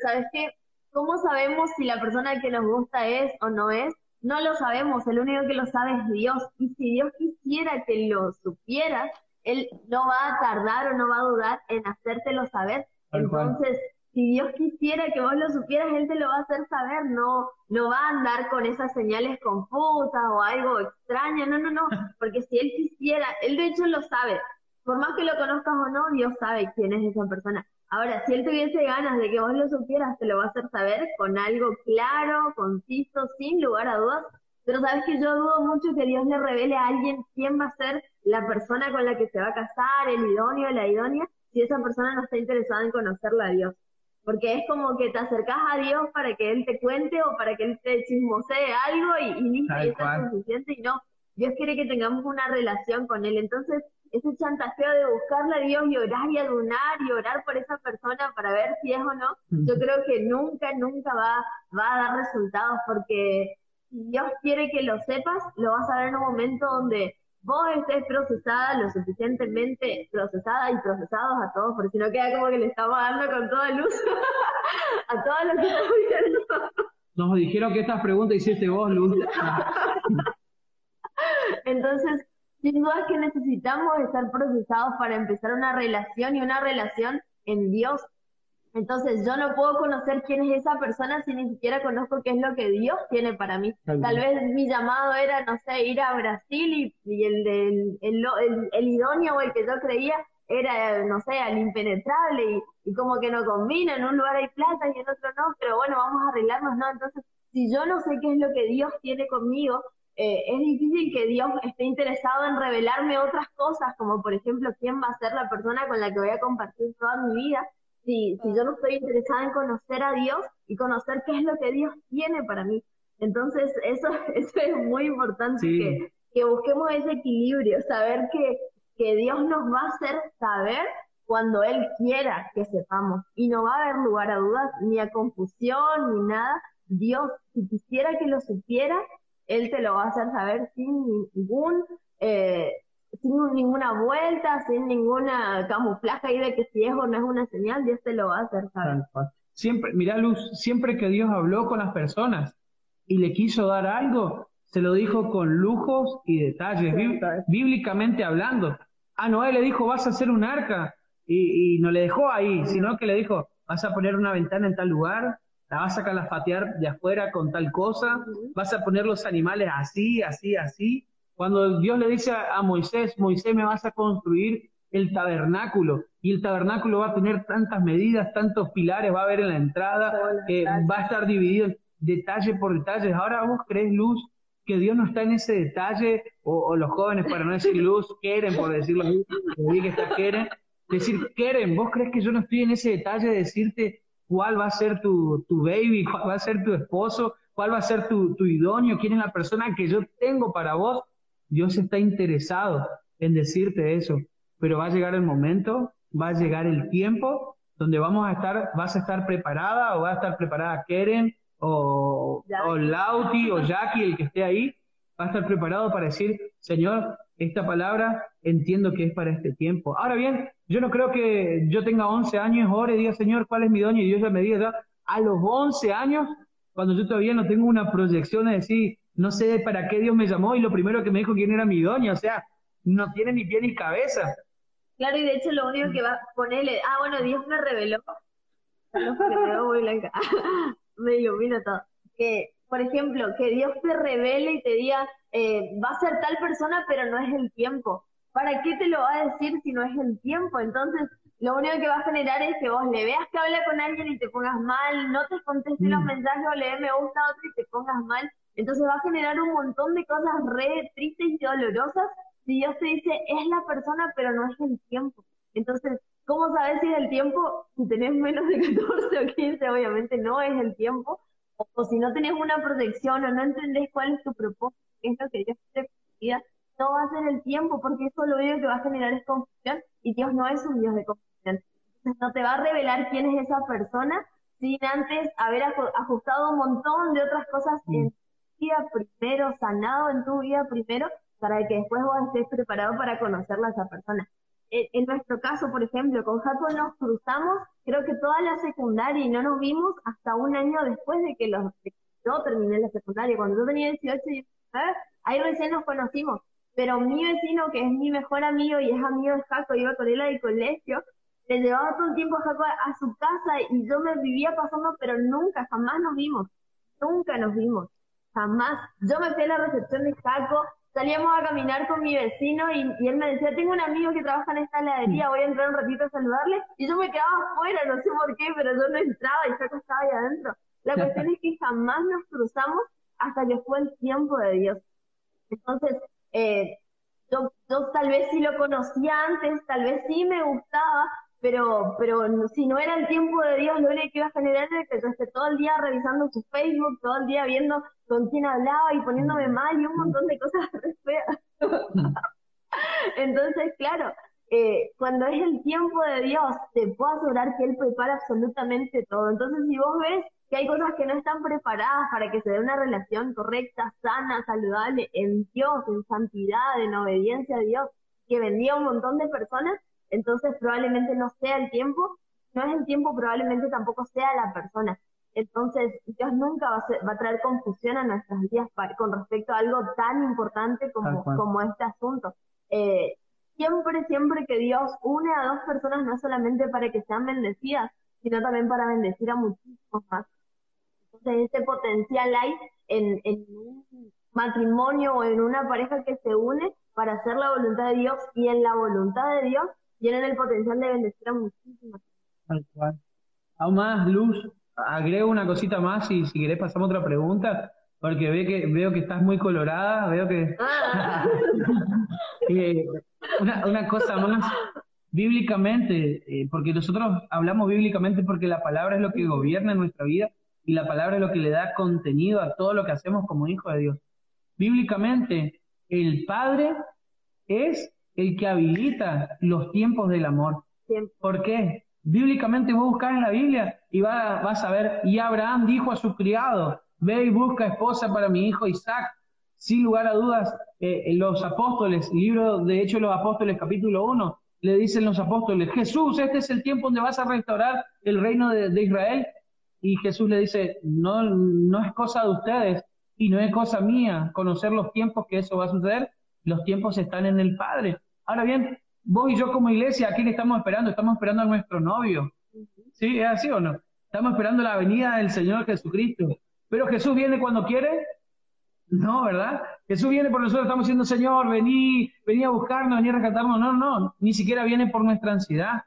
¿sabes qué? ¿Cómo sabemos si la persona que nos gusta es o no es? No lo sabemos, el único que lo sabe es Dios. Y si Dios quisiera que lo supieras, Él no va a tardar o no va a dudar en hacértelo saber. Entonces, si Dios quisiera que vos lo supieras, Él te lo va a hacer saber, no, no va a andar con esas señales confusas o algo extraño, no, no, no, porque si Él quisiera, Él de hecho lo sabe, por más que lo conozcas o no, Dios sabe quién es esa persona. Ahora, si él tuviese ganas de que vos lo supieras, te lo va a hacer saber con algo claro, conciso, sin lugar a dudas. Pero sabes que yo dudo mucho que Dios le revele a alguien quién va a ser la persona con la que se va a casar, el idóneo, la idónea, si esa persona no está interesada en conocerla a Dios. Porque es como que te acercás a Dios para que Él te cuente o para que Él te chismosee algo y, y listo, y eso es suficiente. Y no, Dios quiere que tengamos una relación con Él. Entonces, ese chantajeo de buscarle a Dios y orar y adunar y orar por esa persona para ver si es o no, yo creo que nunca, nunca va, va a dar resultados porque si Dios quiere que lo sepas, lo vas a ver en un momento donde vos estés procesada, lo suficientemente procesada y procesados a todos, porque si no queda como que le estamos dando con toda luz a todos los que estamos viendo. Nos dijeron que estas preguntas hiciste vos, Luz. Entonces, sin duda es que necesitamos estar procesados para empezar una relación y una relación en Dios. Entonces yo no puedo conocer quién es esa persona si ni siquiera conozco qué es lo que Dios tiene para mí. Tal vez mi llamado era, no sé, ir a Brasil y, el, el, el, idóneo o el que yo creía era, no sé, al impenetrable y, y, como que no combina, en un lugar hay plata y en otro no, pero bueno, vamos a arreglarnos, ¿no? Entonces, si yo no sé qué es lo que Dios tiene conmigo, eh, es difícil que Dios esté interesado en revelarme otras cosas, como por ejemplo quién va a ser la persona con la que voy a compartir toda mi vida, si, si yo no estoy interesada en conocer a Dios y conocer qué es lo que Dios tiene para mí. Entonces, eso, eso es muy importante, que, que, busquemos ese equilibrio, saber que, que Dios nos va a hacer saber cuando Él quiera que sepamos. Y no va a haber lugar a dudas, ni a confusión, ni nada. Dios, si quisiera que lo supiera, él te lo va a hacer saber sin ningún, eh, sin ninguna vuelta, sin ninguna camuflaje ahí de que si es o no es una señal, Dios te lo va a hacer saber. Siempre, mira Luz, siempre que Dios habló con las personas y le quiso dar algo, se lo dijo con lujos y detalles, bíblicamente hablando. A Noé le dijo, vas a hacer un arca, y, y no le dejó ahí, sino que le dijo, vas a poner una ventana en tal lugar, la vas a calafatear de afuera con tal cosa, vas a poner los animales así, así, así. Cuando Dios le dice a, Moisés, Moisés me vas a construir el tabernáculo y el tabernáculo va a tener tantas medidas, tantos pilares, va a haber en la entrada, que va a estar dividido detalle por detalle. Ahora vos crees, Luz, que Dios no está en ese detalle, o, los jóvenes, para no decir Luz, quieren, por decirlo así, que está quieren, decir, quieren, vos crees que yo no estoy en ese detalle de decirte, cuál va a ser tu, tu baby, cuál va a ser tu esposo, cuál va a ser tu, tu idóneo, quién es la persona que yo tengo para vos. Dios está interesado en decirte eso, pero va a llegar el momento, va a llegar el tiempo donde vamos a estar, vas a estar preparada o va a estar preparada Keren o, o Lauti o Jackie, el que esté ahí, va a estar preparado para decir, Señor, esta palabra entiendo que es para este tiempo. Ahora bien, yo no creo que yo tenga 11 años, ore y diga, Señor, ¿cuál es mi doña? Y Dios ya me diga, a los 11 años, cuando yo todavía no tengo una proyección de decir, no sé para qué Dios me llamó y lo primero que me dijo quién era mi doña, o sea, no tiene ni pie ni cabeza. Claro, y de hecho lo único que va a ponerle, ah, bueno, Dios me reveló, me ilumina todo, que, por ejemplo, que Dios te revele y te diga, eh, va a ser tal persona, pero no es el tiempo. ¿Para qué te lo va a decir si no es el tiempo? Entonces, lo único que va a generar es que vos le veas que habla con alguien y te pongas mal, no te conteste los mm. mensajes o le me gusta a otro y te pongas mal. Entonces va a generar un montón de cosas re tristes y dolorosas si Dios te dice es la persona, pero no es el tiempo. Entonces, ¿cómo sabes si es el tiempo? Si tenés menos de 14 o 15, obviamente no es el tiempo. O, si no tenés una protección o no entendés cuál es tu propósito, qué es lo que Dios te pide, no va a ser el tiempo, porque eso lo único que va a generar es confusión y Dios no es un Dios de confusión. Entonces, no te va a revelar quién es esa persona sin antes haber ajustado un montón de otras cosas en tu vida primero, sanado en tu vida primero, para que después vos estés preparado para conocerla a esa persona. En, nuestro caso, por ejemplo, con Jaco nos cruzamos, creo que toda la secundaria y no nos vimos hasta un año después de que, los, yo terminé la secundaria. Cuando yo tenía 18 y 19, ahí recién nos conocimos. Pero mi vecino, que es mi mejor amigo y es amigo de Jaco, iba con él al colegio, le llevaba todo el tiempo a Jaco a, su casa y yo me vivía pasando, pero nunca, jamás nos vimos. Nunca nos vimos. Jamás. Yo me fui a la recepción de Jaco, salíamos a caminar con mi vecino y, él me decía, tengo un amigo que trabaja en esta heladería, voy a entrar un ratito a saludarle. Y yo me quedaba afuera, no sé por qué, pero yo no entraba y Jaco estaba ahí adentro. La cuestión es que jamás nos cruzamos hasta que fue el tiempo de Dios. Entonces, eh, yo, yo tal vez sí lo conocía antes, tal vez sí me gustaba, pero, pero si no era el tiempo de Dios, lo único que iba a generar era que yo esté todo el día revisando su Facebook, todo el día viendo con quién hablaba y poniéndome mal y un montón de cosas feas. Entonces, claro, eh, cuando es el tiempo de Dios, te puedo asegurar que Él prepara absolutamente todo. Entonces, si vos ves que hay cosas que no están preparadas para que se dé una relación correcta, sana, saludable, en Dios, en santidad, en obediencia a Dios, que vendía un montón de personas, entonces probablemente no sea el tiempo, no es el tiempo, probablemente tampoco sea la persona. Entonces, Dios nunca va a, va a traer confusión a nuestras vidas con respecto a algo tan importante como, como este asunto. Eh, siempre, siempre que Dios une a dos personas, no solamente para que sean bendecidas, sino también para bendecir a muchísimos más. Entonces, ese potencial hay en, en un matrimonio o en una pareja que se une para hacer la voluntad de Dios y en la voluntad de Dios tienen el potencial de bendecir a muchísimas. Tal cual. Aún más, Luz, agrego una cosita más y si querés pasamos otra pregunta, porque ve que, veo que estás muy colorada, veo que... Ah. una, una cosa más, bíblicamente, eh, porque nosotros hablamos bíblicamente porque la palabra es lo que gobierna nuestra vida y la palabra es lo que le da contenido a todo lo que hacemos como hijos de Dios. Bíblicamente, el Padre es el que habilita los tiempos del amor. ¿Por qué? Bíblicamente vos buscas en la Biblia y vas a ver, y Abraham dijo a su criado, ve y busca esposa para mi hijo Isaac. Sin lugar a dudas, eh, los apóstoles, libro de Hechos de los Apóstoles, capítulo 1, le dicen los apóstoles, Jesús, este es el tiempo donde vas a restaurar el reino de, de Israel. Y Jesús le dice, no, no es cosa de ustedes y no es cosa mía conocer los tiempos que eso va a suceder. Los tiempos están en el Padre. Ahora bien, vos y yo como iglesia, ¿a quién estamos esperando? Estamos esperando a nuestro novio. ¿Sí? ¿Es así o no? Estamos esperando la venida del Señor Jesucristo. Pero Jesús viene cuando quiere. No, ¿verdad? Jesús viene por nosotros, estamos diciendo, Señor, vení, vení a buscarnos, vení a rescatarnos. No, no, ni siquiera viene por nuestra ansiedad.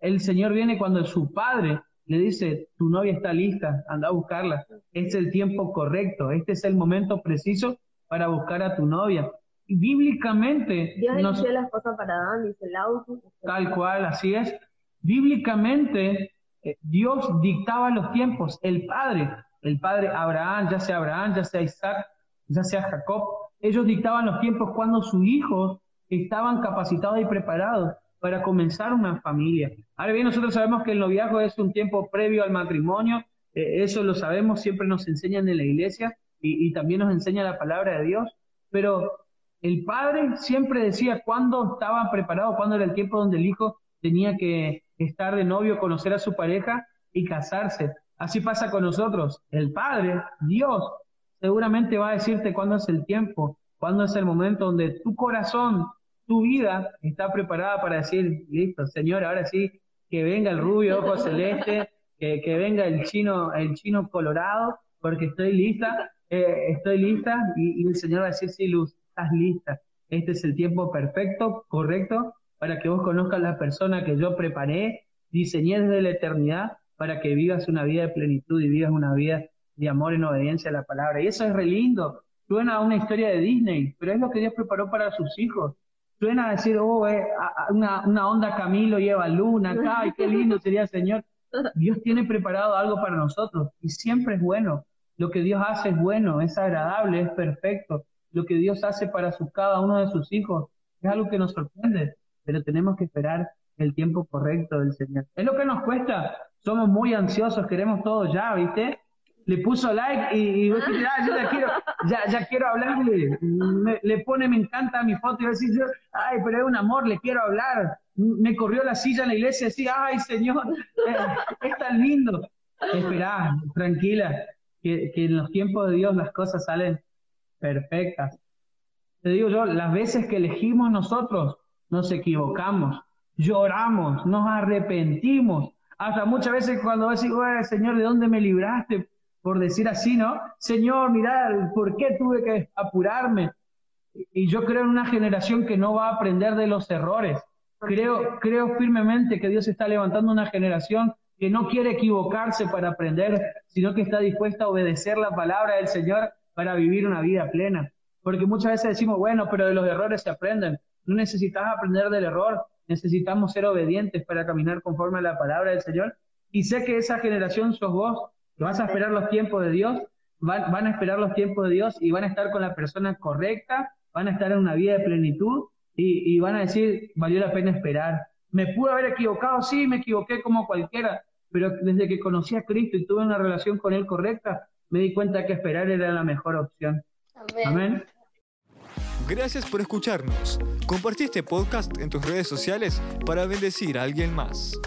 El Señor viene cuando su Padre le dice, tu novia está lista, anda a buscarla. Este es el tiempo correcto, este es el momento preciso para buscar a tu novia bíblicamente... Dios nos, la esposa para Adán, dice el auto. Tal cual, así es. Bíblicamente, eh, Dios dictaba los tiempos, el Padre, el Padre Abraham, ya sea Abraham, ya sea Isaac, ya sea Jacob, ellos dictaban los tiempos cuando sus hijos estaban capacitados y preparados para comenzar una familia. Ahora bien, nosotros sabemos que el noviazgo es un tiempo previo al matrimonio, eh, eso lo sabemos, siempre nos enseñan en la iglesia y, y también nos enseña la palabra de Dios, pero el padre siempre decía cuándo estaba preparado, cuándo era el tiempo donde el hijo tenía que estar de novio, conocer a su pareja y casarse. Así pasa con nosotros. El Padre, Dios, seguramente va a decirte cuándo es el tiempo, cuándo es el momento donde tu corazón, tu vida está preparada para decir, listo, Señor, ahora sí, que venga el rubio ojo celeste, que, venga el chino, el chino colorado, porque estoy lista, eh, estoy lista, y, y el Señor va a decir, sí, Luz, estás lista. Este es el tiempo perfecto, correcto, para que vos conozcas la persona que yo preparé, diseñé desde la eternidad para que vivas una vida de plenitud y vivas una vida de amor en obediencia a la palabra. Y eso es re lindo. Suena a una historia de Disney, pero es lo que Dios preparó para sus hijos. suena a decir, oh, eh, una, onda Camilo lleva luna acá, y qué lindo sería Señor. Dios tiene preparado algo para nosotros y siempre es bueno. Lo que Dios hace es bueno, es agradable, es perfecto. Lo que Dios hace para su, cada uno de sus hijos es algo que nos sorprende, pero tenemos que esperar el tiempo correcto del Señor. Es lo que nos cuesta. Somos muy ansiosos, queremos todo ya, ¿viste? Le puso like y, y ah, yo ya quiero, ya, ya quiero hablarle. le pone me encanta mi foto y va a decir, ay, pero es un amor, le quiero hablar. Me corrió la silla en la iglesia y decía, ay, Señor, eh, es tan lindo. Esperá, tranquila, que, que en los tiempos de Dios las cosas salen perfectas. Te digo yo, las veces que elegimos nosotros, nos equivocamos lloramos, nos arrepentimos. Hasta muchas veces cuando decimos, Señor, ¿de dónde me libraste? Por decir así, ¿no? Señor, mira, ¿por qué tuve que apurarme? Y yo creo en una generación que no va a aprender de los errores. Creo, creo firmemente que Dios está levantando una generación que no quiere equivocarse para aprender, sino que está dispuesta a obedecer la palabra del Señor para vivir una vida plena. Porque muchas veces decimos, bueno, pero de los errores se aprenden. No necesitas aprender del error, necesitamos ser obedientes para caminar conforme a la palabra del Señor. Y sé que esa generación sos vos, que vas a esperar los tiempos de Dios, van, a esperar los tiempos de Dios y van a estar con la persona correcta, van a estar en una vida de plenitud y, y van a decir, valió la pena esperar. Me pude haber equivocado, sí, me equivoqué como cualquiera, pero desde que conocí a Cristo y tuve una relación con Él correcta, me di cuenta que esperar era la mejor opción. Amén. Gracias por escucharnos. Compartí este podcast en tus redes sociales para bendecir a alguien más.